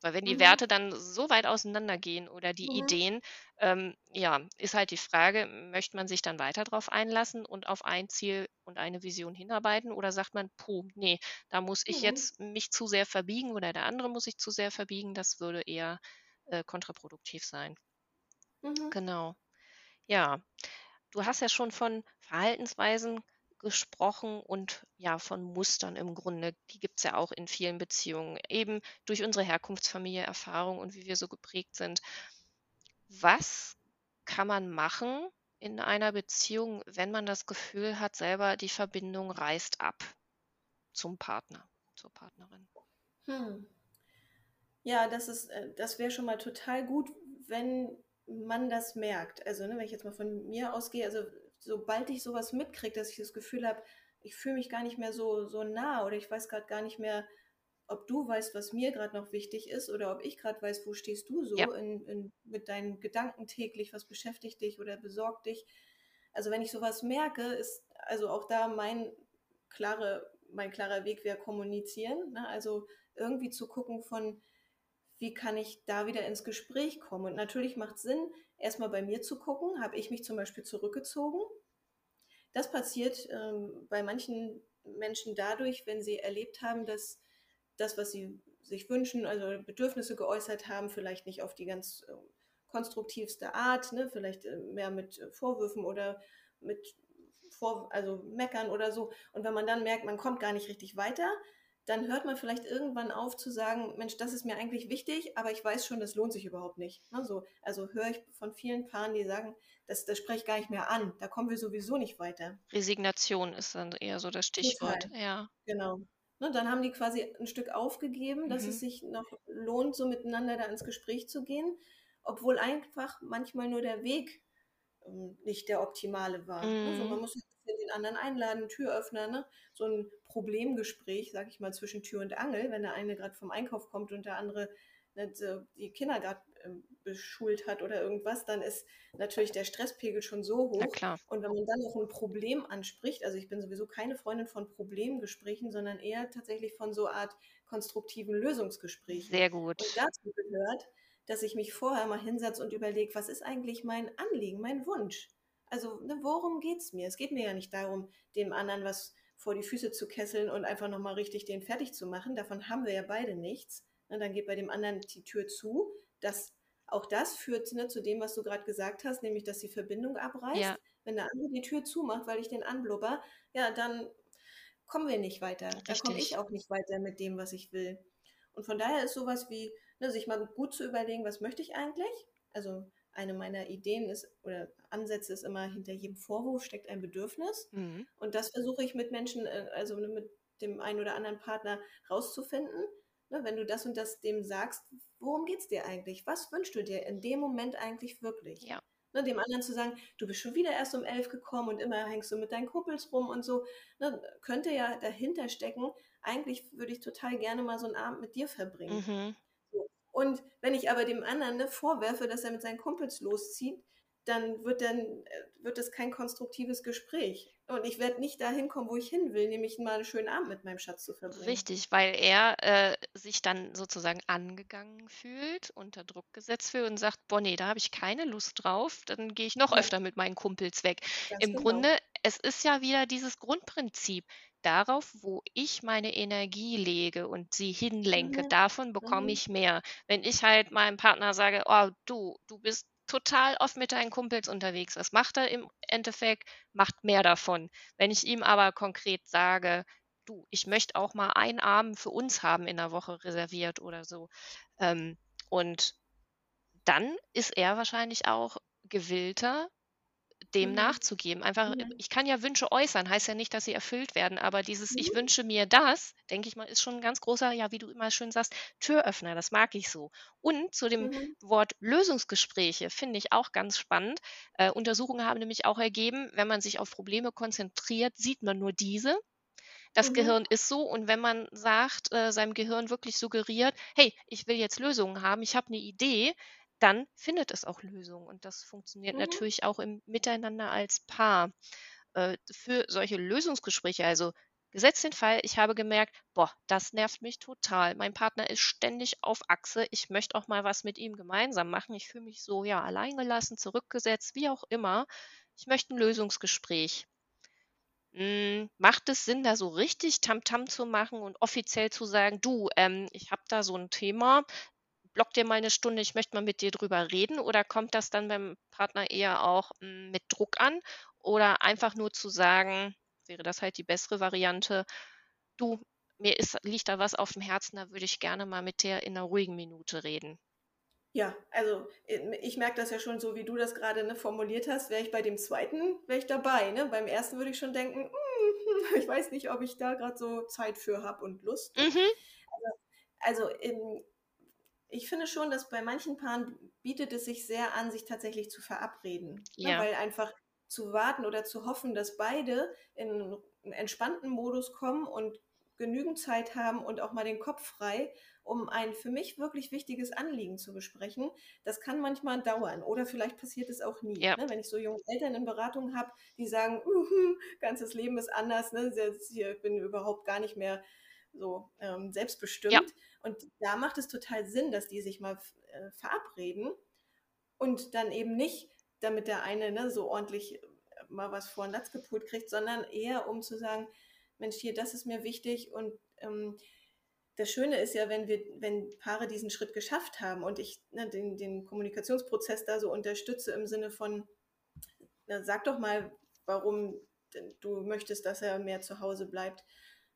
Weil wenn die mhm. Werte dann so weit auseinandergehen oder die mhm. Ideen, ähm, ja, ist halt die Frage, möchte man sich dann weiter darauf einlassen und auf ein Ziel und eine Vision hinarbeiten oder sagt man, puh, nee, da muss ich mhm. jetzt mich zu sehr verbiegen oder der andere muss sich zu sehr verbiegen, das würde eher äh, kontraproduktiv sein. Mhm. Genau. Ja, du hast ja schon von Verhaltensweisen gesprochen und ja von Mustern im Grunde. Die gibt es ja auch in vielen Beziehungen, eben durch unsere Herkunftsfamilie, Erfahrung und wie wir so geprägt sind. Was kann man machen in einer Beziehung, wenn man das Gefühl hat, selber die Verbindung reißt ab zum Partner, zur Partnerin? Hm. Ja, das ist, äh, das wäre schon mal total gut, wenn man das merkt. Also, ne, wenn ich jetzt mal von mir ausgehe, also sobald ich sowas mitkriege, dass ich das Gefühl habe, ich fühle mich gar nicht mehr so, so nah oder ich weiß gerade gar nicht mehr, ob du weißt, was mir gerade noch wichtig ist oder ob ich gerade weiß, wo stehst du so ja. in, in, mit deinen Gedanken täglich, was beschäftigt dich oder besorgt dich. Also wenn ich sowas merke, ist also auch da mein, klare, mein klarer Weg wäre kommunizieren. Ne? Also irgendwie zu gucken von, wie kann ich da wieder ins Gespräch kommen. Und natürlich macht es Sinn, erstmal bei mir zu gucken, habe ich mich zum Beispiel zurückgezogen. Das passiert ähm, bei manchen Menschen dadurch, wenn sie erlebt haben, dass das, was sie sich wünschen, also Bedürfnisse geäußert haben, vielleicht nicht auf die ganz äh, konstruktivste Art, ne? vielleicht äh, mehr mit Vorwürfen oder mit Vor also Meckern oder so. Und wenn man dann merkt, man kommt gar nicht richtig weiter, dann hört man vielleicht irgendwann auf zu sagen, Mensch, das ist mir eigentlich wichtig, aber ich weiß schon, das lohnt sich überhaupt nicht. Also, also höre ich von vielen Paaren, die sagen, das, das spreche ich gar nicht mehr an, da kommen wir sowieso nicht weiter. Resignation ist dann eher so das Stichwort. Total. Ja. Genau. Ne, dann haben die quasi ein Stück aufgegeben, dass mhm. es sich noch lohnt, so miteinander da ins Gespräch zu gehen, obwohl einfach manchmal nur der Weg ähm, nicht der optimale war. Mhm. Also man muss den anderen einladen, Türöffner, ne? so ein Problemgespräch, sag ich mal, zwischen Tür und Angel, wenn der eine gerade vom Einkauf kommt und der andere ne, die Kinder gerade äh, beschult hat oder irgendwas, dann ist natürlich der Stresspegel schon so hoch. Und wenn man dann noch ein Problem anspricht, also ich bin sowieso keine Freundin von Problemgesprächen, sondern eher tatsächlich von so Art konstruktiven Lösungsgesprächen. Sehr gut. Und dazu gehört, dass ich mich vorher mal hinsetze und überlege, was ist eigentlich mein Anliegen, mein Wunsch? Also, ne, worum geht es mir? Es geht mir ja nicht darum, dem anderen was vor die Füße zu kesseln und einfach nochmal richtig den fertig zu machen. Davon haben wir ja beide nichts. Ne, dann geht bei dem anderen die Tür zu. Das, auch das führt ne, zu dem, was du gerade gesagt hast, nämlich, dass die Verbindung abreißt. Ja. Wenn der andere die Tür zumacht, weil ich den anblubber, ja, dann kommen wir nicht weiter. Da komme ich auch nicht weiter mit dem, was ich will. Und von daher ist sowas wie, ne, sich mal gut zu überlegen, was möchte ich eigentlich? Also eine meiner Ideen ist oder Ansätze ist immer, hinter jedem Vorwurf steckt ein Bedürfnis. Mhm. Und das versuche ich mit Menschen, äh, also mit dem einen oder anderen Partner rauszufinden. Ne, wenn du das und das dem sagst, worum geht es dir eigentlich? Was wünschst du dir in dem Moment eigentlich wirklich? Ja. Ne, dem anderen zu sagen, du bist schon wieder erst um elf gekommen und immer hängst du mit deinen Kumpels rum und so, ne, könnte ja dahinter stecken, eigentlich würde ich total gerne mal so einen Abend mit dir verbringen. Mhm. Und wenn ich aber dem anderen ne, vorwerfe, dass er mit seinen Kumpels loszieht, dann wird dann äh, wird es kein konstruktives Gespräch. Und ich werde nicht dahin kommen, wo ich hin will, nämlich mal einen schönen Abend mit meinem Schatz zu verbringen. Richtig, weil er äh, sich dann sozusagen angegangen fühlt, unter Druck gesetzt fühlt und sagt, boah, nee, da habe ich keine Lust drauf, dann gehe ich noch ja. öfter mit meinen Kumpels weg. Ganz Im genau. Grunde, es ist ja wieder dieses Grundprinzip darauf, wo ich meine Energie lege und sie hinlenke. Mhm. Davon bekomme mhm. ich mehr. Wenn ich halt meinem Partner sage, oh, du, du bist total oft mit deinen Kumpels unterwegs. Was macht er im Endeffekt? Macht mehr davon. Wenn ich ihm aber konkret sage, du, ich möchte auch mal einen Abend für uns haben in der Woche reserviert oder so. Ähm, und dann ist er wahrscheinlich auch gewillter, dem mhm. nachzugeben. Einfach, ja. ich kann ja Wünsche äußern, heißt ja nicht, dass sie erfüllt werden, aber dieses mhm. Ich wünsche mir das, denke ich mal, ist schon ein ganz großer, ja, wie du immer schön sagst, Türöffner, das mag ich so. Und zu dem mhm. Wort Lösungsgespräche finde ich auch ganz spannend. Äh, Untersuchungen haben nämlich auch ergeben, wenn man sich auf Probleme konzentriert, sieht man nur diese. Das mhm. Gehirn ist so und wenn man sagt, äh, seinem Gehirn wirklich suggeriert, hey, ich will jetzt Lösungen haben, ich habe eine Idee, dann findet es auch Lösungen. Und das funktioniert mhm. natürlich auch im Miteinander als Paar. Äh, für solche Lösungsgespräche, also gesetzt den Fall, ich habe gemerkt, boah, das nervt mich total. Mein Partner ist ständig auf Achse. Ich möchte auch mal was mit ihm gemeinsam machen. Ich fühle mich so, ja, alleingelassen, zurückgesetzt, wie auch immer. Ich möchte ein Lösungsgespräch. Hm, macht es Sinn, da so richtig Tamtam -Tam zu machen und offiziell zu sagen, du, ähm, ich habe da so ein Thema, block dir mal eine Stunde, ich möchte mal mit dir drüber reden? Oder kommt das dann beim Partner eher auch hm, mit Druck an? Oder einfach nur zu sagen, wäre das halt die bessere Variante, du, mir ist, liegt da was auf dem Herzen, da würde ich gerne mal mit dir in einer ruhigen Minute reden. Ja, also äh, ich merke das ja schon so, wie du das gerade ne, formuliert hast, wäre ich bei dem zweiten, wäre ich dabei. Ne? Beim ersten würde ich schon denken, mm, ich weiß nicht, ob ich da gerade so Zeit für habe und Lust. Mhm. Also, also in, ich finde schon, dass bei manchen Paaren bietet es sich sehr an, sich tatsächlich zu verabreden. Ne? Ja. Ne? Weil einfach zu warten oder zu hoffen, dass beide in einen entspannten Modus kommen und genügend Zeit haben und auch mal den Kopf frei, um ein für mich wirklich wichtiges Anliegen zu besprechen. Das kann manchmal dauern oder vielleicht passiert es auch nie. Ja. Ne? Wenn ich so junge Eltern in Beratung habe, die sagen, uh, ganzes Leben ist anders, ne? ich bin überhaupt gar nicht mehr so ähm, selbstbestimmt. Ja. Und da macht es total Sinn, dass die sich mal äh, verabreden und dann eben nicht, damit der eine ne, so ordentlich äh, mal was vor den Latz gepult kriegt, sondern eher um zu sagen, Mensch, hier, das ist mir wichtig und ähm, das Schöne ist ja, wenn wir, wenn Paare diesen Schritt geschafft haben und ich ne, den, den Kommunikationsprozess da so unterstütze im Sinne von, na, sag doch mal, warum du möchtest, dass er mehr zu Hause bleibt.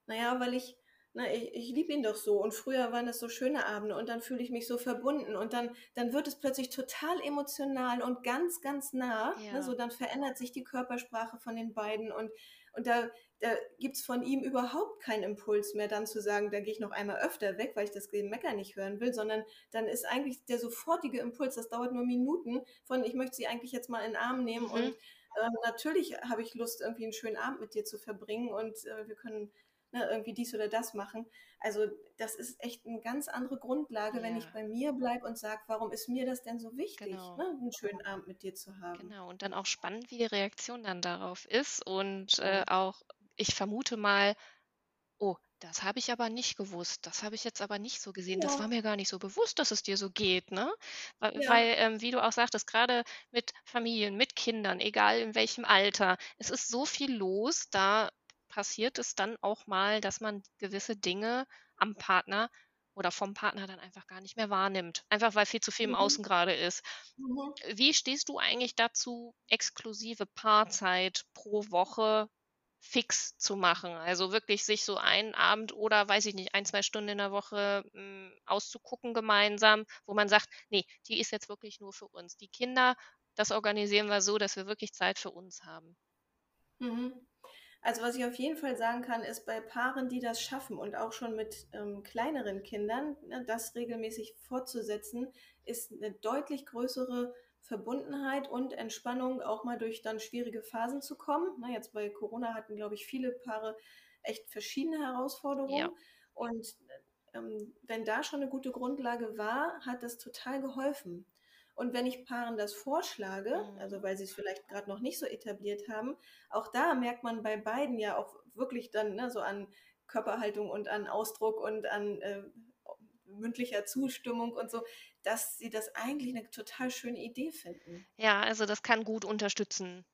Naja, weil ich na, ich, ich liebe ihn doch so und früher waren das so schöne Abende und dann fühle ich mich so verbunden und dann, dann wird es plötzlich total emotional und ganz, ganz nah. Ne, ja. Ne, so dann verändert sich die Körpersprache von den beiden und, und da, da gibt es von ihm überhaupt keinen Impuls mehr, dann zu sagen, da gehe ich noch einmal öfter weg, weil ich das Mecker nicht hören will, sondern dann ist eigentlich der sofortige Impuls, das dauert nur Minuten, von ich möchte sie eigentlich jetzt mal in den Arm nehmen mhm. und äh, natürlich habe ich Lust, irgendwie einen schönen Abend mit dir zu verbringen und äh, wir können ne, irgendwie dies oder das machen. Also das ist echt eine ganz andere Grundlage, ja. wenn ich bei mir bleibe und sage, warum ist mir das denn so wichtig, genau. ne, einen schönen Abend mit dir zu haben. Genau, und dann auch spannend, wie die Reaktion dann darauf ist und äh, auch, ich vermute mal, oh, das habe ich aber nicht gewusst. Das habe ich jetzt aber nicht so gesehen. Ja. Das war mir gar nicht so bewusst, dass es dir so geht, ne? Weil, ja. weil ähm, wie du auch sagtest, gerade mit Familien, mit Kindern, egal in welchem Alter, es ist so viel los, da passiert es dann auch mal, dass man gewisse Dinge am Partner oder vom Partner dann einfach gar nicht mehr wahrnimmt. Einfach weil viel zu viel im mhm. Außen gerade ist. Mhm. Wie stehst du eigentlich dazu, exklusive Paarzeit pro Woche fix zu machen? Also wirklich sich so einen Abend oder weiß ich nicht, ein, zwei Stunden in der Woche mh, hm, auszugucken gemeinsam, wo man sagt, nee, die ist jetzt wirklich nur für uns. Die Kinder, das organisieren wir so, dass wir wirklich Zeit für uns haben. Mhm. Also was ich auf jeden Fall sagen kann, ist bei Paaren, die das schaffen und auch schon mit ähm, kleineren Kindern, ne, das regelmäßig fortzusetzen, ist eine deutlich größere Verbundenheit und Entspannung auch mal durch dann schwierige Phasen zu kommen. Na, jetzt bei Corona hatten, glaube ich, viele Paare echt verschiedene Herausforderungen. Ja. Und ähm, wenn da schon eine gute Grundlage war, hat das total geholfen. Und wenn ich Paaren das vorschlage, mhm. also weil sie es vielleicht gerade noch nicht so etabliert haben, auch da merkt man bei beiden ja auch wirklich dann ne, so an Körperhaltung und an Ausdruck und an äh, mündlicher Zustimmung und so, dass sie das eigentlich eine total schöne Idee finden. Ja, also das kann gut unterstützen.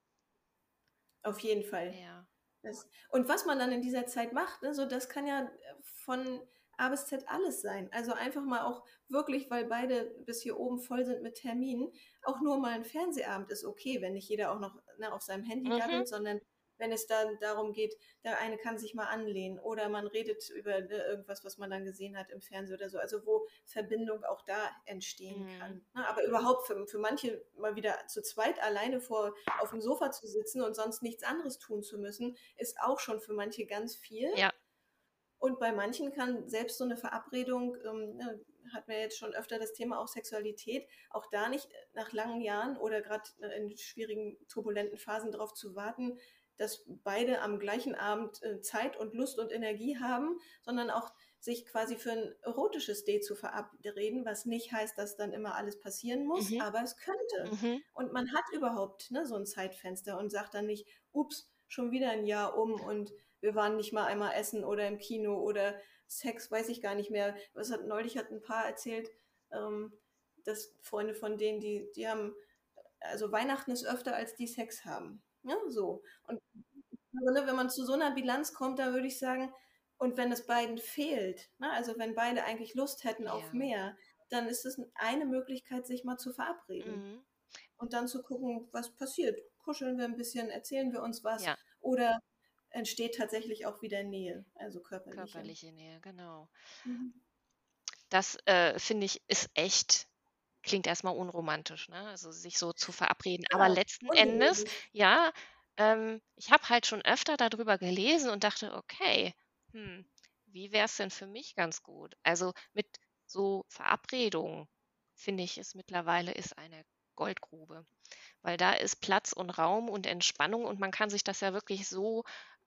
Auf jeden Fall. Ja. Das, und was man dann in dieser Zeit macht, ne, so das kann ja von A bis Z alles sein. Also einfach mal auch wirklich, weil beide bis hier oben voll sind mit Terminen, auch nur mal ein Fernsehabend ist okay, wenn nicht jeder auch noch ne, auf seinem Handy mhm. sondern wenn es dann darum geht, der eine kann sich mal anlehnen oder man redet über ne, irgendwas, was man dann gesehen hat im Fernsehen oder so, also wo Verbindung auch da entstehen mhm. kann. Ne? Aber überhaupt für, für manche mal wieder zu zweit alleine vor auf dem Sofa zu sitzen und sonst nichts anderes tun zu müssen, ist auch schon für manche ganz viel. Ja. Und bei manchen kann selbst so eine Verabredung, ähm, ne, hat man jetzt schon öfter das Thema auch Sexualität, auch da nicht nach langen Jahren oder gerade in schwierigen, turbulenten Phasen darauf zu warten, dass beide am gleichen Abend äh, Zeit und Lust und Energie haben, sondern auch sich quasi für ein erotisches Date zu verabreden, was nicht heißt, dass dann immer alles passieren muss, mhm. aber es könnte. Mhm. Und man hat überhaupt ne, so ein Zeitfenster und sagt dann nicht, ups, schon wieder ein Jahr um und wir waren nicht mal einmal essen oder im Kino oder Sex, weiß ich gar nicht mehr. Was hat neulich hat ein Paar erzählt, ähm, dass Freunde von denen, die, die haben, also Weihnachten ist öfter, als die Sex haben. Ja, so. Und also, wenn man zu so einer Bilanz kommt, da würde ich sagen, und wenn es beiden fehlt, ne, also wenn beide eigentlich Lust hätten ja. auf mehr, dann ist es eine Möglichkeit, sich mal zu verabreden. Mhm. Und dann zu gucken, was passiert. Kuscheln wir ein bisschen, erzählen wir uns was. Ja. Oder entsteht tatsächlich auch wieder Nähe, also körperliche. Körperliche Nähe, genau. Mhm. Das äh, finde ich ist echt klingt erstmal unromantisch, ne? Also sich so zu verabreden. Aber Ja, letzten Endes, ja, ähm, ich habe halt schon öfter darüber gelesen und dachte, okay, hm, wie wäre es denn für mich ganz gut? Also mit so Verabredungen finde ich es mittlerweile ist eine Goldgrube, weil da ist Platz und Raum und Entspannung und man kann sich das ja wirklich so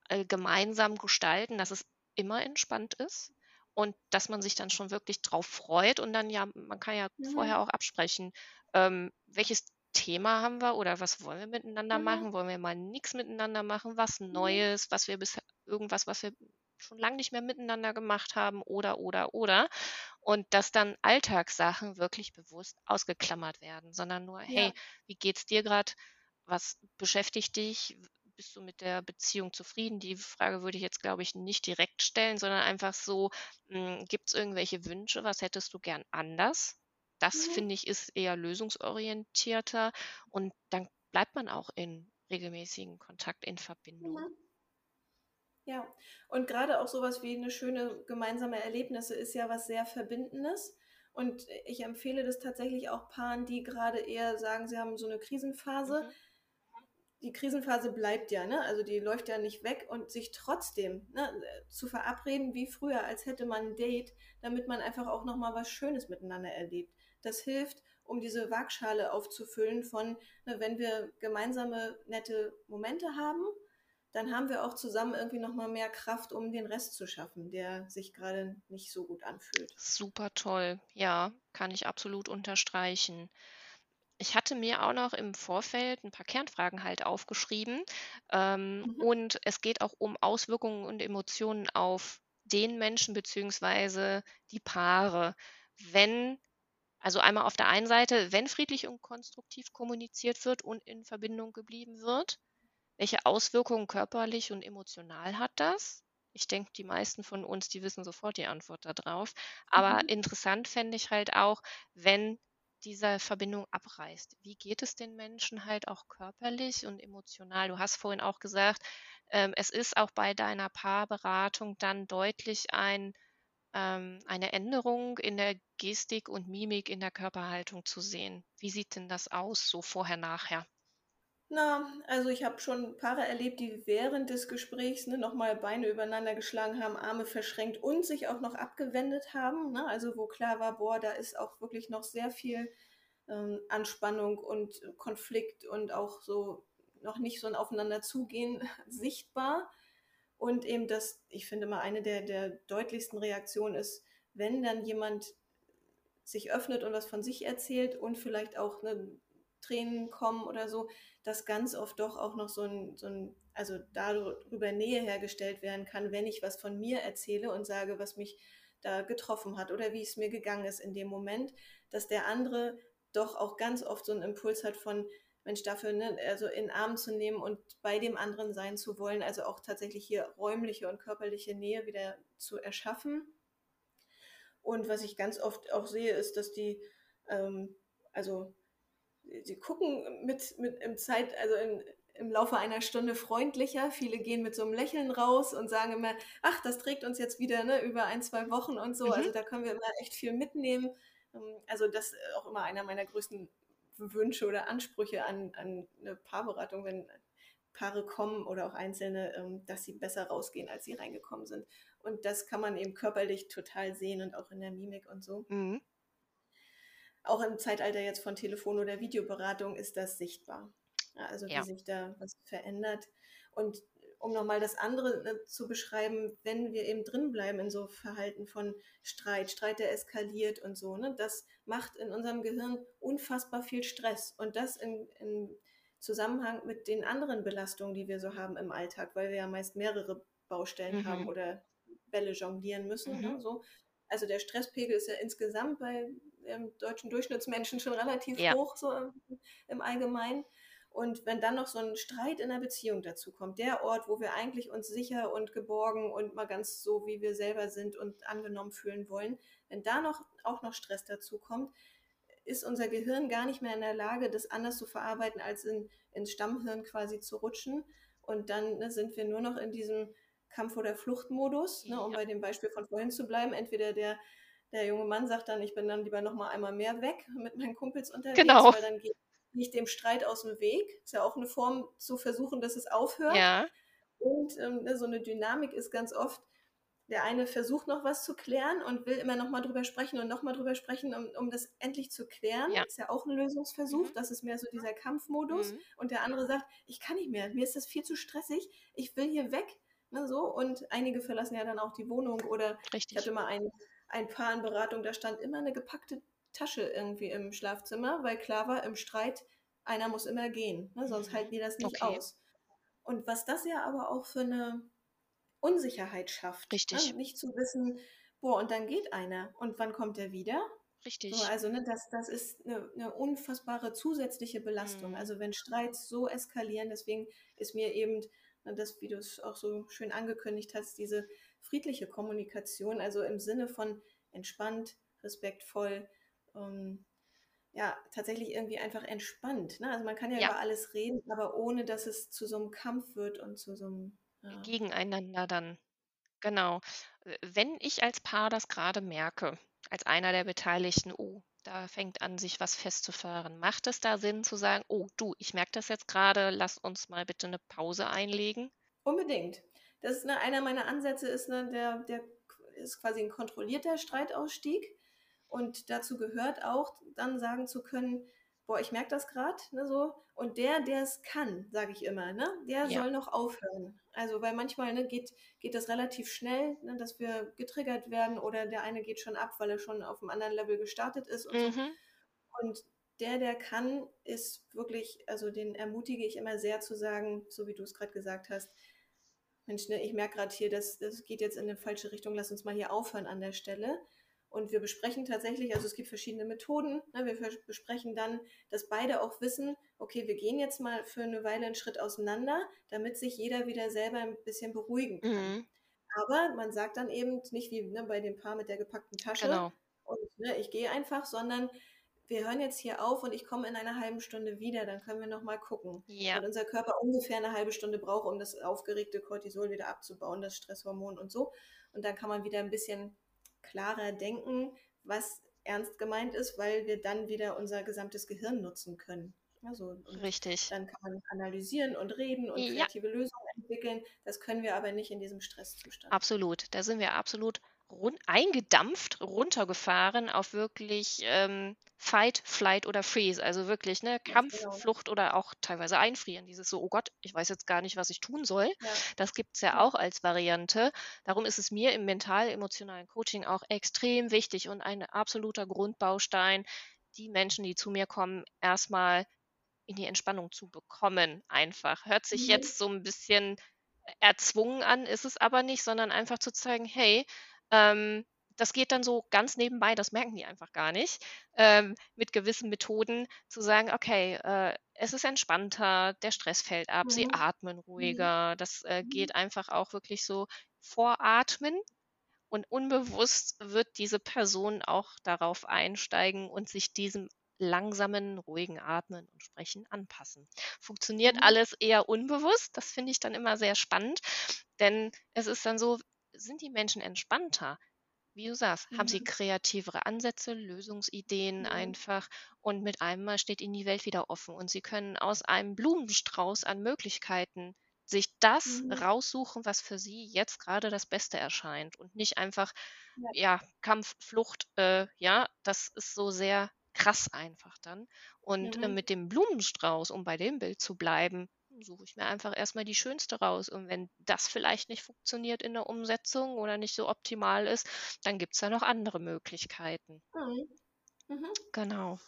äh, gemeinsam gestalten, dass es immer entspannt ist und dass man sich dann schon wirklich drauf freut und dann ja, man kann ja mhm. vorher auch absprechen, ähm, welches Thema haben wir oder was wollen wir miteinander mhm. machen? Wollen wir mal nichts miteinander machen? Was mhm. Neues, was wir bisher, irgendwas, was wir schon lange nicht mehr miteinander gemacht haben oder, oder, oder. Und dass dann Alltagssachen wirklich bewusst ausgeklammert werden, sondern nur, hey, ja. wie geht's dir gerade? Was beschäftigt dich? Bist du mit der Beziehung zufrieden? Die Frage würde ich jetzt, glaube ich, nicht direkt stellen, sondern einfach so, hm, gibt es irgendwelche Wünsche? Was hättest du gern anders? Das mhm. finde ich ist eher lösungsorientierter und dann bleibt man auch in regelmäßigen Kontakt, in Verbindung. Mhm. Ja, und gerade auch sowas wie eine schöne gemeinsame Erlebnisse ist ja was sehr Verbindendes. Und ich empfehle das tatsächlich auch Paaren, die gerade eher sagen, sie haben so eine Krisenphase. Mhm die Krisenphase bleibt ja, ne? also die läuft ja nicht weg und sich trotzdem ne, zu verabreden wie früher, als hätte man ein Date, damit man einfach auch nochmal was Schönes miteinander erlebt. Das hilft, um diese Waagschale aufzufüllen von, ne, wenn wir gemeinsame nette Momente haben, dann haben wir auch zusammen irgendwie nochmal mehr Kraft, um den Rest zu schaffen, der sich gerade nicht so gut anfühlt. Super toll, ja, kann ich absolut unterstreichen. Ich hatte mir auch noch im Vorfeld ein paar Kernfragen halt aufgeschrieben. Ähm, Mhm. und es geht auch um Auswirkungen und Emotionen auf den Menschen beziehungsweise die Paare. Wenn also einmal auf der einen Seite, wenn friedlich und konstruktiv kommuniziert wird und in Verbindung geblieben wird, welche Auswirkungen körperlich und emotional hat das? Ich denke, die meisten von uns, die wissen sofort die Antwort darauf. Aber Mhm. interessant fände ich halt auch, wenn dieser Verbindung abreißt. Wie geht es den Menschen halt auch körperlich und emotional? Du hast vorhin auch gesagt, ähm, es ist auch bei deiner Paarberatung dann deutlich ein, ähm, eine Änderung in der Gestik und Mimik in der Körperhaltung zu sehen. Wie sieht denn das aus, so vorher, nachher? Na, also ich habe schon Paare erlebt, die während des Gesprächs ne, nochmal Beine übereinander geschlagen haben, Arme verschränkt und sich auch noch abgewendet haben. Ne? Also wo klar war, boah, da ist auch wirklich noch sehr viel ähm, Anspannung und Konflikt und auch so noch nicht so ein Aufeinanderzugehen sichtbar. Und eben das, ich finde mal, eine der, der deutlichsten Reaktionen ist, wenn dann jemand sich öffnet und was von sich erzählt und vielleicht auch eine Tränen kommen oder so, dass ganz oft doch auch noch so ein, so ein, also darüber Nähe hergestellt werden kann, wenn ich was von mir erzähle und sage, was mich da getroffen hat oder wie es mir gegangen ist in dem Moment, dass der andere doch auch ganz oft so einen Impuls hat von, Mensch, dafür, ne, also in Arm zu nehmen und bei dem anderen sein zu wollen, also auch tatsächlich hier räumliche und körperliche Nähe wieder zu erschaffen. Und was ich ganz oft auch sehe, ist, dass die, ähm, also sie gucken mit, mit im Zeit, also in, im Laufe einer Stunde freundlicher. Viele gehen mit so einem Lächeln raus und sagen immer, ach, das trägt uns jetzt wieder ne, über ein, zwei Wochen und so. Mhm. Also da können wir immer echt viel mitnehmen. Ähm, also das ist auch immer einer meiner größten Wünsche oder Ansprüche an, an eine Paarberatung, wenn Paare kommen oder auch Einzelne, ähm, dass sie besser rausgehen, als sie reingekommen sind. Und das kann man eben körperlich total sehen und auch in der Mimik und so. Mhm. Auch im Zeitalter jetzt von Telefon- oder Videoberatung ist das sichtbar. Also wie ja. sich da was verändert. Und um nochmal das andere ne, zu beschreiben, wenn wir eben drin bleiben in so Verhalten von Streit, Streit, der eskaliert und so, ne, das macht in unserem Gehirn unfassbar viel Stress. Und das in, in Zusammenhang mit den anderen Belastungen, die wir so haben im Alltag, weil wir ja meist mehrere Baustellen mhm. haben oder Bälle jonglieren müssen. Ne, mhm. Ne, so. Also der Stresspegel ist ja insgesamt bei dem deutschen Durchschnittsmenschen schon relativ ja. hoch, so im, im Allgemeinen. Und wenn dann noch so ein Streit in der Beziehung dazu kommt, der Ort, wo wir eigentlich uns sicher und geborgen und mal ganz so, wie wir selber sind und angenommen fühlen wollen, wenn da noch auch noch Stress dazu kommt, ist unser Gehirn gar nicht mehr in der Lage, das anders zu verarbeiten, als in, ins Stammhirn quasi zu rutschen. Und dann ne, sind wir nur noch in diesem Kampf- oder Fluchtmodus, ne, um ja. bei dem Beispiel von vorhin zu bleiben. Entweder der, der junge Mann sagt dann, ich bin dann lieber noch mal einmal mehr weg mit meinen Kumpels unterwegs, genau. weil dann geht nicht dem Streit aus dem Weg. Ist ja auch eine Form zu versuchen, dass es aufhört. Ja. Und ähm, ne, so eine Dynamik ist ganz oft, der eine versucht noch was zu klären und will immer noch mal drüber sprechen und noch mal drüber sprechen, um, um das endlich zu klären. Ja. Ist ja auch ein Lösungsversuch. Mhm. Das ist mehr so dieser Kampfmodus. Mhm. Und der andere sagt, ich kann nicht mehr, mir ist das viel zu stressig, ich will hier weg. Ne, so. Und einige verlassen ja dann auch die Wohnung oder Richtig. ich hatte mal ein, ein Paar in Beratung, da stand immer eine gepackte Tasche irgendwie im Schlafzimmer, weil klar war, im Streit, einer muss immer gehen, ne? sonst mhm. halten die das nicht okay. aus. Und was das ja aber auch für eine Unsicherheit schafft. Ne? Richtig. Ne? Nicht zu wissen, boah, und dann geht einer. Und wann kommt er wieder? Richtig. So, also ne, das, das ist eine, eine unfassbare zusätzliche Belastung. Mhm. Also wenn Streits so eskalieren, deswegen ist mir eben, ne, das, wie du es auch so schön angekündigt hast, diese friedliche Kommunikation, also im Sinne von entspannt, respektvoll, ähm, ja, tatsächlich irgendwie einfach entspannt. Ne? Also man kann ja, ja, über alles reden, aber ohne, dass es zu so einem Kampf wird und zu so einem ja. Gegeneinander dann. Genau. Wenn ich als Paar das gerade merke, als einer der Beteiligten, oh, da fängt an, sich was festzufahren, macht es da Sinn zu sagen, oh, du, ich merke das jetzt gerade, lass uns mal bitte eine Pause einlegen? Unbedingt. Das ist ne, einer meiner Ansätze, ist ne, der, der ist quasi ein kontrollierter Streitausstieg. Und dazu gehört auch, dann sagen zu können, boah, ich merke das gerade, ne, so. Und der, der es kann, sage ich immer, ne, der ja. soll noch aufhören. Also, weil manchmal ne, geht, geht das relativ schnell, ne, dass wir getriggert werden oder der eine geht schon ab, weil er schon auf einem anderen Level gestartet ist und mhm. so. Und der, der kann, ist wirklich, also den ermutige ich immer sehr zu sagen, so wie du es gerade gesagt hast, Mensch, ne, ich merke gerade hier, das, das geht jetzt in eine falsche Richtung, lass uns mal hier aufhören an der Stelle. Und wir besprechen tatsächlich, also es gibt verschiedene Methoden. Ne? Wir besprechen dann, dass beide auch wissen, okay, wir gehen jetzt mal für eine Weile einen Schritt auseinander, damit sich jeder wieder selber ein bisschen beruhigen kann. Mhm. Aber man sagt dann eben nicht wie ne, bei dem Paar mit der gepackten Tasche genau. und ne, ich gehe einfach, sondern wir hören jetzt hier auf und ich komme in einer halben Stunde wieder, dann können wir nochmal gucken. Ja. Und unser Körper ungefähr eine halbe Stunde braucht, um das aufgeregte Cortisol wieder abzubauen, das Stresshormon und so. Und dann kann man wieder ein bisschen klarer denken, was ernst gemeint ist, weil wir dann wieder unser gesamtes Gehirn nutzen können. Also, Richtig. Dann kann man analysieren und reden und kreative ja. Lösungen entwickeln. Das können wir aber nicht in diesem Stresszustand. Absolut. Da sind wir absolut run eingedampft, runtergefahren auf wirklich ähm, Fight, Flight oder Freeze. Also wirklich, ne, Kampf, genau. Flucht oder auch teilweise Einfrieren. Dieses so, oh Gott, ich weiß jetzt gar nicht, was ich tun soll. Ja. Das gibt es ja, ja auch als Variante. Darum ist es mir im mental-emotionalen Coaching auch extrem wichtig und ein absoluter Grundbaustein, die Menschen, die zu mir kommen, erstmal in die Entspannung zu bekommen. Einfach. Hört sich mhm. jetzt so ein bisschen erzwungen an, ist es aber nicht, sondern einfach zu zeigen, hey, ähm, das geht dann so ganz nebenbei, das merken die einfach gar nicht, ähm, mit gewissen Methoden zu sagen, okay, äh, es ist entspannter, der Stress fällt ab, mhm. sie atmen mhm. ruhiger, das äh, mhm. geht einfach auch wirklich so voratmen und unbewusst wird diese Person auch darauf einsteigen und sich diesem langsamen, ruhigen Atmen und Sprechen anpassen. Funktioniert mhm. alles eher unbewusst, das finde ich dann immer sehr spannend, denn es ist dann so, sind die Menschen entspannter, wie du sagst, mhm. haben sie mhm. kreativere Ansätze, Lösungsideen mhm. einfach und mit einmal steht ihnen die Welt wieder offen und sie können aus einem Blumenstrauß an Möglichkeiten sich das mhm. raussuchen, was für sie jetzt gerade das Beste erscheint und nicht einfach, ja, ja Kampf, Flucht, äh, ja, das ist so sehr krass einfach dann. Und äh, mhm. mit dem Blumenstrauß, um bei dem Bild zu bleiben, suche ich mir einfach erstmal die schönste raus. Und wenn das vielleicht nicht funktioniert in der Umsetzung oder nicht so optimal ist, dann gibt es ja noch andere Möglichkeiten. Mhm. Mhm. Genau.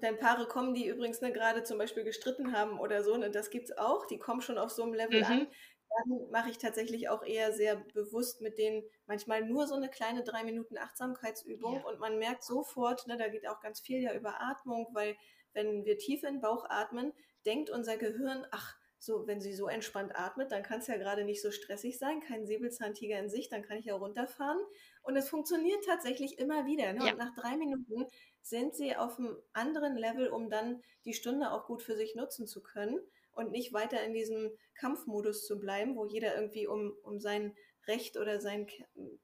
Wenn Paare kommen, die übrigens ne, gerade zum Beispiel gestritten haben oder so, ne, das gibt es auch, die kommen schon auf so einem Level an, mhm. dann mache ich tatsächlich auch eher sehr bewusst mit denen manchmal nur so eine kleine drei Minuten Achtsamkeitsübung ja. und man merkt sofort, ne, da geht auch ganz viel ja über Atmung, weil wenn wir tief in den Bauch atmen, denkt unser Gehirn, ach, so, wenn sie so entspannt atmet, dann kann es ja gerade nicht so stressig sein, kein Säbelzahntiger in sich, dann kann ich ja runterfahren. Und es funktioniert tatsächlich immer wieder. Ne? Ja. Und nach drei Minuten sind sie auf einem anderen Level, um dann die Stunde auch gut für sich nutzen zu können und nicht weiter in diesem Kampfmodus zu bleiben, wo jeder irgendwie um, um sein Recht oder sein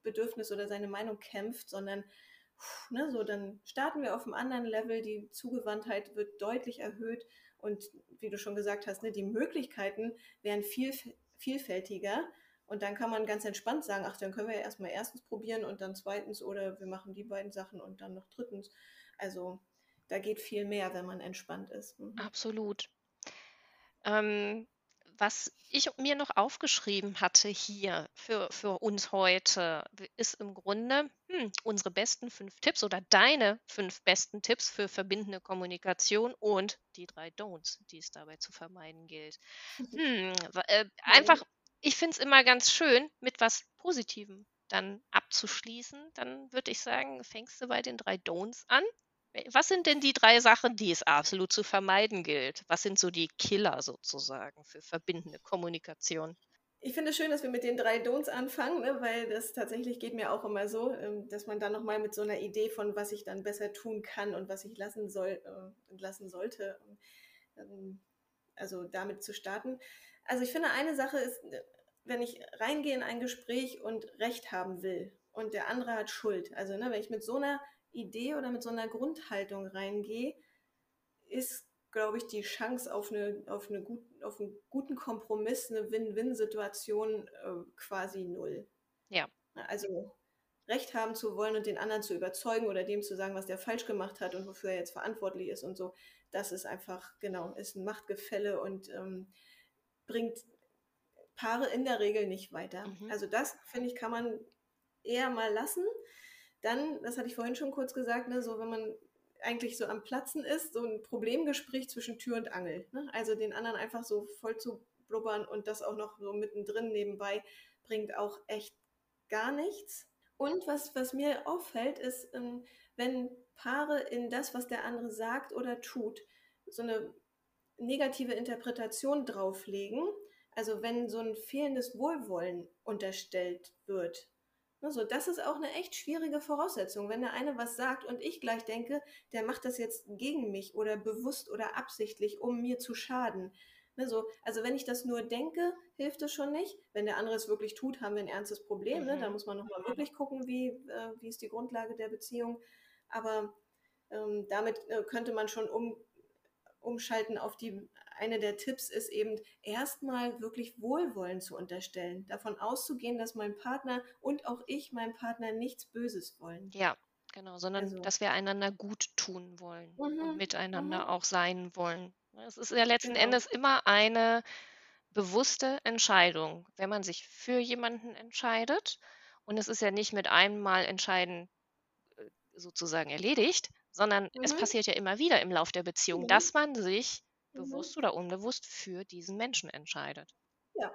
Bedürfnis oder seine Meinung kämpft, sondern ne, so dann starten wir auf einem anderen Level, die Zugewandtheit wird deutlich erhöht und wie du schon gesagt hast, ne, die Möglichkeiten wären viel vielfältiger. Und dann kann man ganz entspannt sagen, ach, dann können wir ja erstmal erstens probieren und dann zweitens oder wir machen die beiden Sachen und dann noch drittens. Also da geht viel mehr, wenn man entspannt ist. Mhm. Absolut. Ähm, was ich mir noch aufgeschrieben hatte hier für, für uns heute, ist im Grunde unsere besten fünf Tipps oder deine fünf besten Tipps für verbindende Kommunikation und die drei Don'ts, die es dabei zu vermeiden gilt. Hm, äh, einfach, ich finde es immer ganz schön, mit was Positivem dann abzuschließen. Dann würde ich sagen, fängst du bei den drei Don'ts an was sind denn die drei Sachen, die es absolut zu vermeiden gilt? Was sind so die Killer sozusagen für verbindende Kommunikation? Ich finde es schön, dass wir mit den drei Don'ts anfangen, ne, weil das tatsächlich geht mir auch immer so, ähm, dass man dann nochmal mit so einer Idee von, was ich dann besser tun kann und was ich lassen soll, äh, lassen sollte, ähm, also damit zu starten. Also ich finde, eine Sache ist, wenn ich reingehe in ein Gespräch und Recht haben will und der andere hat Schuld. Also ne, wenn ich mit so einer Idee oder mit so einer Grundhaltung reingehe, ist, glaube ich, die Chance auf, eine, auf, eine gut, auf einen guten Kompromiss, eine Win-Win-Situation äh, quasi null. Ja. Also Recht haben zu wollen und den anderen zu überzeugen oder dem zu sagen, was der falsch gemacht hat und wofür er jetzt verantwortlich ist und so, das ist einfach, genau, ist ein Machtgefälle und ähm, bringt Paare in der Regel nicht weiter. Mhm. Also das, finde ich, kann man eher mal lassen. Dann, das hatte ich vorhin schon kurz gesagt, ne, so wenn man eigentlich so am Platzen ist, so ein Problemgespräch zwischen Tür und Angel. Ne? Also den anderen einfach so voll zu blubbern und das auch noch so mittendrin nebenbei bringt auch echt gar nichts. Und was, was mir auffällt, ist, ähm, wenn Paare in das, was der andere sagt oder tut, so eine negative Interpretation drauflegen, also wenn so ein fehlendes Wohlwollen unterstellt wird, also das ist auch eine echt schwierige Voraussetzung. Wenn der eine was sagt und ich gleich denke, der macht das jetzt gegen mich oder bewusst oder absichtlich, um mir zu schaden. Also, also wenn ich das nur denke, hilft es schon nicht. Wenn der andere es wirklich tut, haben wir ein ernstes Problem. Ne? Da mhm. muss man nochmal wirklich gucken, wie, äh, wie ist die Grundlage der Beziehung. Aber ähm, damit äh, könnte man schon um, umschalten auf die, eine der Tipps ist eben erstmal wirklich Wohlwollen zu unterstellen, davon auszugehen, dass mein Partner und auch ich meinem Partner nichts Böses wollen. Ja, genau, sondern also. dass wir einander gut tun wollen mhm. und miteinander mhm. auch sein wollen. Es ist ja letzten genau. Endes immer eine bewusste Entscheidung, wenn man sich für jemanden entscheidet. Und es ist ja nicht mit einem Mal entscheiden äh, sozusagen erledigt, sondern mhm. es passiert ja immer wieder im Lauf der Beziehung, mhm. dass man sich mhm. bewusst oder unbewusst für diesen Menschen entscheidet. Ja,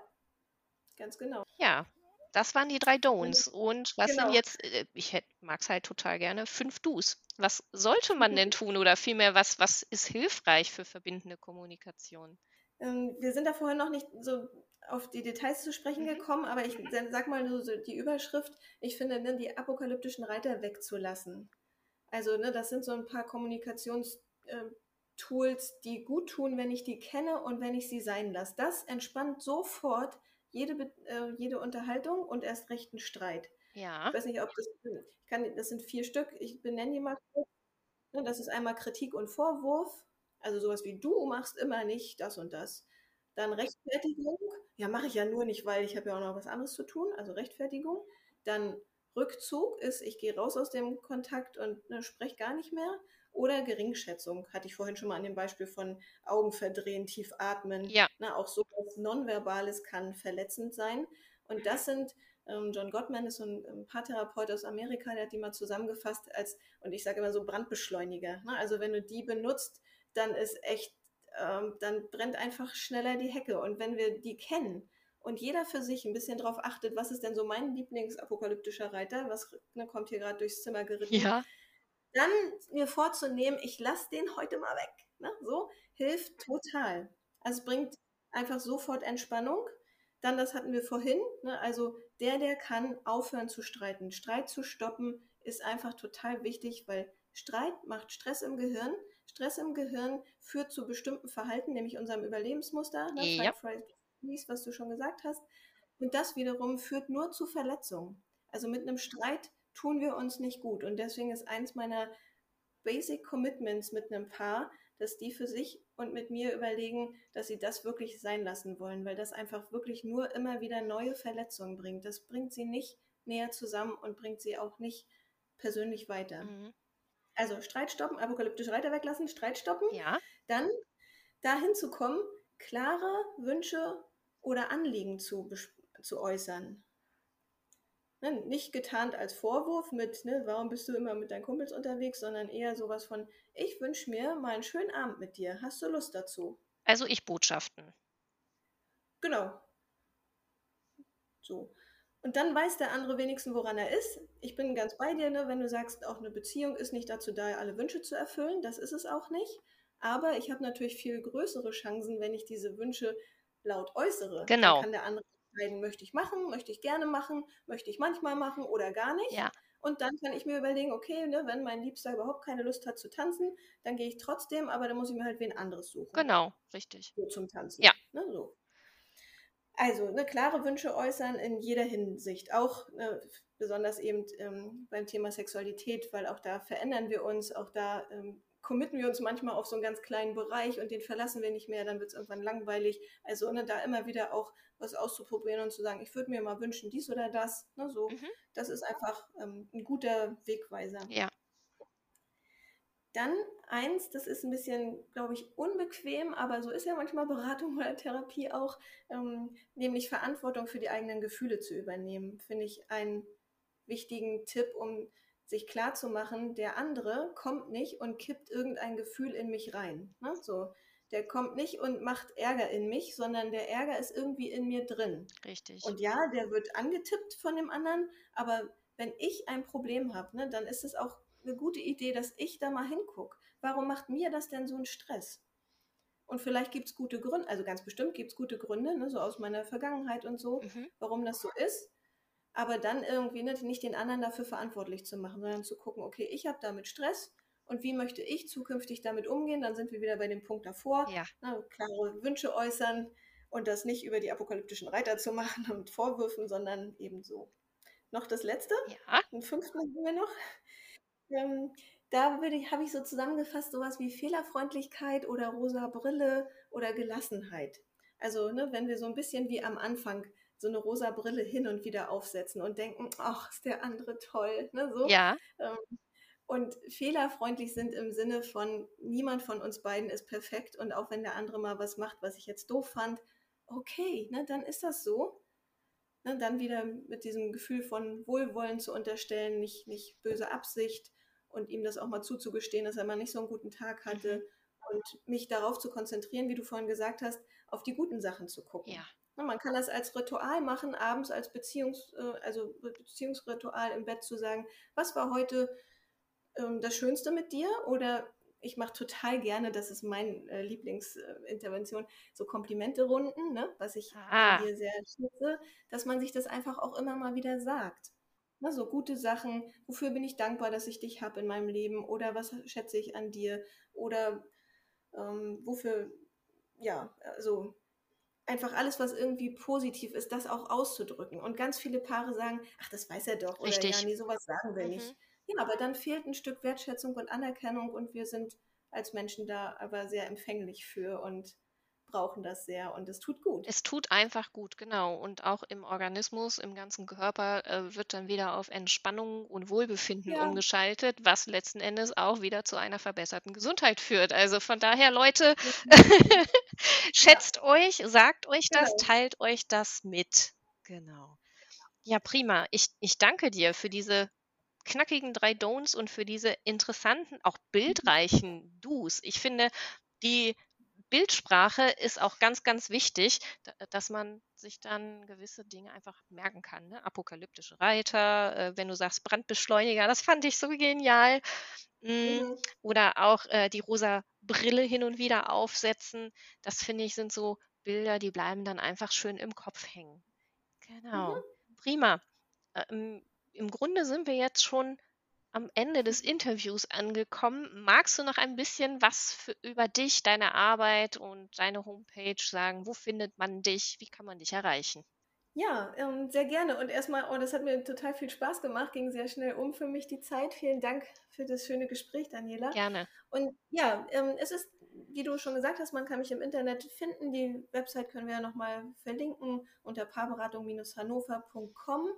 ganz genau. Ja, das waren die drei Don'ts. Und was genau. sind jetzt, äh, ich mag es halt total gerne, fünf Do's. Was sollte man denn tun oder vielmehr, was, was ist hilfreich für verbindende Kommunikation? Ähm, wir sind da vorhin noch nicht so auf die Details zu sprechen mhm. gekommen, aber ich sag mal nur so die Überschrift. Ich finde, ne, die apokalyptischen Reiter wegzulassen. Also, ne, das sind so ein paar Kommunikationstools, ähm, die gut tun, wenn ich die kenne und wenn ich sie sein lasse. Das entspannt sofort jede, äh, jede Unterhaltung und erst recht einen Streit. Ja. Ich weiß nicht, ob das, ich kann, das sind vier Stück, ich benenne die mal kurz. Ne, das ist einmal Kritik und Vorwurf, also sowas wie du machst immer nicht das und das. Dann Rechtfertigung. Ja, mache ich ja nur nicht, weil ich habe ja auch noch was anderes zu tun. Also Rechtfertigung. Dann Rückzug ist, ich gehe raus aus dem Kontakt und ne, spreche gar nicht mehr. Oder Geringschätzung, hatte ich vorhin schon mal an dem Beispiel von Augen verdrehen, tief atmen. Ja. Ne, auch so was Nonverbales kann verletzend sein. Und das sind, ähm, John Gottman ist so ein, ein Paartherapeut aus Amerika, der hat die mal zusammengefasst als, und ich sage immer so Brandbeschleuniger. Ne? Also wenn du die benutzt, dann ist echt, ähm, dann brennt einfach schneller die Hecke. Und wenn wir die kennen und jeder für sich ein bisschen drauf achtet, was ist denn so mein Lieblingsapokalyptischer Reiter, was ne, kommt hier gerade durchs Zimmer geritten, ja. Dann mir vorzunehmen, ich lasse den heute mal weg. Ne? So hilft total. Also es bringt einfach sofort Entspannung. Dann, das hatten wir vorhin, ne? also der, der kann aufhören zu streiten. Streit zu stoppen ist einfach total wichtig, weil Streit macht Stress im Gehirn Stress im Gehirn führt zu bestimmten Verhalten, nämlich unserem Überlebensmuster, ne? Ja. Fight, Freeze, was du schon gesagt hast. Und das wiederum führt nur zu Verletzungen. Also mit einem Streit tun wir uns nicht gut. Und deswegen ist eins meiner Basic Commitments mit einem Paar, dass die für sich und mit mir überlegen, dass sie das wirklich sein lassen wollen, weil das einfach wirklich nur immer wieder neue Verletzungen bringt. Das bringt sie nicht näher zusammen und bringt sie auch nicht persönlich weiter. Mhm. Also Streit stoppen, apokalyptische Reiter weglassen, Streit stoppen. Ja. Dann dahin zu kommen, klare Wünsche oder Anliegen zu, zu äußern. Ne, nicht getarnt als Vorwurf mit, ne, warum bist du immer mit deinen Kumpels unterwegs, sondern eher sowas von, ich wünsche mir mal einen schönen Abend mit dir. Hast du Lust dazu? Also ich Botschaften. Genau. So. Und dann weiß der andere wenigstens, woran er ist. Ich bin ganz bei dir, ne, wenn du sagst, auch eine Beziehung ist nicht dazu da, alle Wünsche zu erfüllen. Das ist es auch nicht. Aber ich habe natürlich viel größere Chancen, wenn ich diese Wünsche laut äußere. Genau. Dann kann der andere entscheiden, möchte ich machen, möchte ich gerne machen, möchte ich manchmal machen oder gar nicht. Ja. Und dann kann ich mir überlegen, okay, ne, wenn mein Liebster überhaupt keine Lust hat zu tanzen, dann gehe ich trotzdem, aber dann muss ich mir halt wen anderes suchen. Genau, richtig. So zum Tanzen. Ja. Ne, so. Also ne, klare Wünsche äußern in jeder Hinsicht, auch ne, besonders eben ähm, beim Thema Sexualität, weil auch da verändern wir uns, auch da ähm, committen wir uns manchmal auf so einen ganz kleinen Bereich und den verlassen wir nicht mehr, dann wird es irgendwann langweilig. Also ne, da immer wieder auch was auszuprobieren und zu sagen, ich würde mir mal wünschen, dies oder das. Ne, so, mhm. Das ist einfach ähm, ein guter Wegweiser. Ja. Dann eins, das ist ein bisschen, glaube ich, unbequem, aber so ist ja manchmal Beratung oder Therapie auch, ähm, nämlich Verantwortung für die eigenen Gefühle zu übernehmen, finde ich einen wichtigen Tipp, um sich klarzumachen, der andere kommt nicht und kippt irgendein Gefühl in mich rein. Ne? So, der kommt nicht und macht Ärger in mich, sondern der Ärger ist irgendwie in mir drin. Richtig. Und ja, der wird angetippt von dem anderen, aber wenn ich ein Problem habe, ne, dann ist es auch eine gute Idee, dass ich da mal hingucke. Warum macht mir das denn so einen Stress? Und vielleicht gibt es gute Gründe, also ganz bestimmt gibt es gute Gründe, ne, so aus meiner Vergangenheit und so, mhm. warum das so ist. Aber dann irgendwie nicht, nicht den anderen dafür verantwortlich zu machen, sondern zu gucken, okay, ich habe damit Stress und wie möchte ich zukünftig damit umgehen? Dann sind wir wieder bei dem Punkt davor. Ja. Na, klare Wünsche äußern und das nicht über die apokalyptischen Reiter zu machen und Vorwürfen, sondern eben so. Noch das letzte? Ja. Einen fünften haben wir noch. Ähm, da habe ich so zusammengefasst sowas wie Fehlerfreundlichkeit oder rosa Brille oder Gelassenheit. Also ne, wenn wir so ein bisschen wie am Anfang so eine rosa Brille hin und wieder aufsetzen und denken, ach, ist der andere toll. Ne, so. Ja. Ähm, und fehlerfreundlich sind im Sinne von, niemand von uns beiden ist perfekt und auch wenn der andere mal was macht, was ich jetzt doof fand, okay, ne, dann ist das so. Ne, dann wieder mit diesem Gefühl von Wohlwollen zu unterstellen, nicht, nicht böse Absicht und ihm das auch mal zuzugestehen, dass er mal nicht so einen guten Tag hatte mhm. und mich darauf zu konzentrieren, wie du vorhin gesagt hast, auf die guten Sachen zu gucken. Ja. Ne, man kann das als Ritual machen, abends als Beziehungs, äh, also Beziehungsritual im Bett zu sagen, was war heute ähm, das Schönste mit dir? Oder ich mache total gerne, das ist meine äh, Lieblingsintervention, so Komplimente-Runden, ne? was ich ah. dir sehr schätze, dass man sich das einfach auch immer mal wieder sagt. Na, so gute Sachen, wofür bin ich dankbar, dass ich dich habe in meinem Leben oder was schätze ich an dir oder ähm, wofür, ja, also einfach alles, was irgendwie positiv ist, das auch auszudrücken. Und ganz viele Paare sagen, ach, das weiß er doch Richtig. oder ja, nee, sowas sagen wir mhm. nicht. Ja, aber dann fehlt ein Stück Wertschätzung und Anerkennung und wir sind als Menschen da aber sehr empfänglich für und brauchen das sehr und es tut gut. Es tut einfach gut, genau. Und auch im Organismus, im ganzen Körper äh, wird dann wieder auf Entspannung und Wohlbefinden ja. umgeschaltet, was letzten Endes auch wieder zu einer verbesserten Gesundheit führt. Also von daher, Leute, schätzt ja. euch, sagt euch das, genau. teilt euch das mit. Genau. Ja, prima. Ich, ich danke dir für diese knackigen drei Don'ts und für diese interessanten, auch mhm. bildreichen Do's. Ich finde, die Bildsprache ist auch ganz, ganz wichtig, dass man sich dann gewisse Dinge einfach merken kann. Ne? Apokalyptische Reiter, äh, wenn du sagst Brandbeschleuniger, das fand ich so genial. Mm, mhm. Oder auch äh, die rosa Brille hin und wieder aufsetzen. Das finde ich sind so Bilder, die bleiben dann einfach schön im Kopf hängen. Genau. Mhm. Prima. Ähm, im Grunde sind wir jetzt schon am Ende des Interviews angekommen. Magst du noch ein bisschen was für, über dich, deine Arbeit und deine Homepage sagen? Wo findet man dich? Wie kann man dich erreichen? Ja, ähm, sehr gerne. Und erstmal, oh, das hat mir total viel Spaß gemacht, ging sehr schnell um für mich die Zeit. Vielen Dank für das schöne Gespräch, Daniela. Gerne. Und ja, ähm, es ist, wie du schon gesagt hast, man kann mich im Internet finden. Die Website können wir ja nochmal verlinken unter paarberatung-hannover.com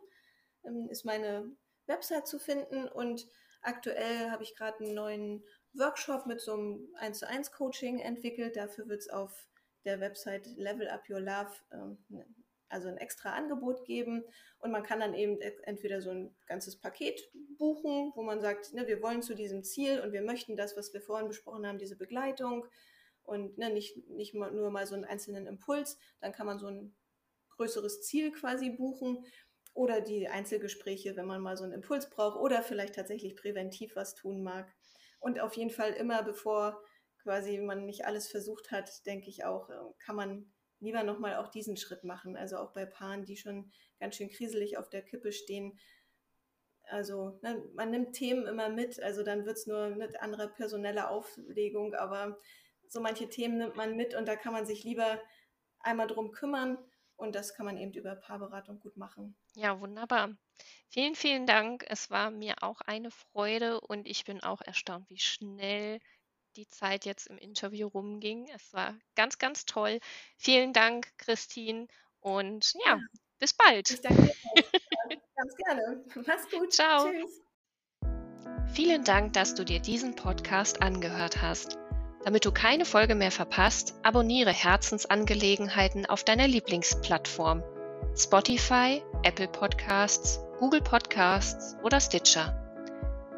ähm, ist meine Website zu finden und aktuell habe ich gerade einen neuen Workshop mit so einem 1 zu 1 Coaching entwickelt. Dafür wird es auf der Website Level Up Your Love ähm, ne, also ein extra Angebot geben. Und man kann dann eben e, entweder so ein ganzes Paket buchen, wo man sagt, ne, wir wollen zu diesem Ziel und wir möchten das, was wir vorhin besprochen haben, diese Begleitung und ne, nicht, nicht nur mal so einen einzelnen Impuls, dann kann man so ein größeres Ziel quasi buchen oder die Einzelgespräche, wenn man mal so einen Impuls braucht oder vielleicht tatsächlich präventiv was tun mag. Und auf jeden Fall immer, bevor quasi man nicht alles versucht hat, denke ich auch, äh, kann man lieber nochmal auch diesen Schritt machen. Also auch bei Paaren, die schon ganz schön kriselig auf der Kippe stehen. Also ne, man nimmt Themen immer mit, also dann wird es nur eine andere personelle Auflegung, aber so manche Themen nimmt man mit und da kann man sich lieber einmal drum kümmern und das kann man eben über Paarberatung gut machen. Ja, wunderbar. Vielen, vielen Dank. Es war mir auch eine Freude und ich bin auch erstaunt, wie schnell die Zeit jetzt im Interview rumging. Es war ganz, ganz toll. Vielen Dank, Christine. Und ja, ja. bis bald. Ich danke dir ganz gerne. Mach's gut. Ciao. Tschüss. Vielen Dank, dass du dir diesen Podcast angehört hast. Damit du keine Folge mehr verpasst, abonniere Herzensangelegenheiten auf deiner Lieblingsplattform. Spotify, Apple Podcasts, Google Podcasts oder Stitcher.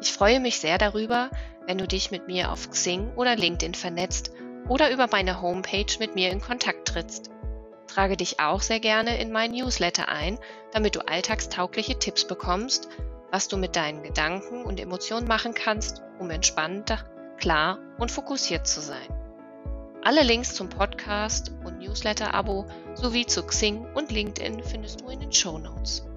Ich freue mich sehr darüber, wenn du dich mit mir auf Xing oder LinkedIn vernetzt oder über meine Homepage mit mir in Kontakt trittst. Trage dich auch sehr gerne in mein Newsletter ein, damit du alltagstaugliche Tipps bekommst, was du mit deinen Gedanken und Emotionen machen kannst, um entspannter klar und fokussiert zu sein. Alle Links zum Podcast und Newsletter-Abo sowie zu Xing und LinkedIn findest du in den Show Notes.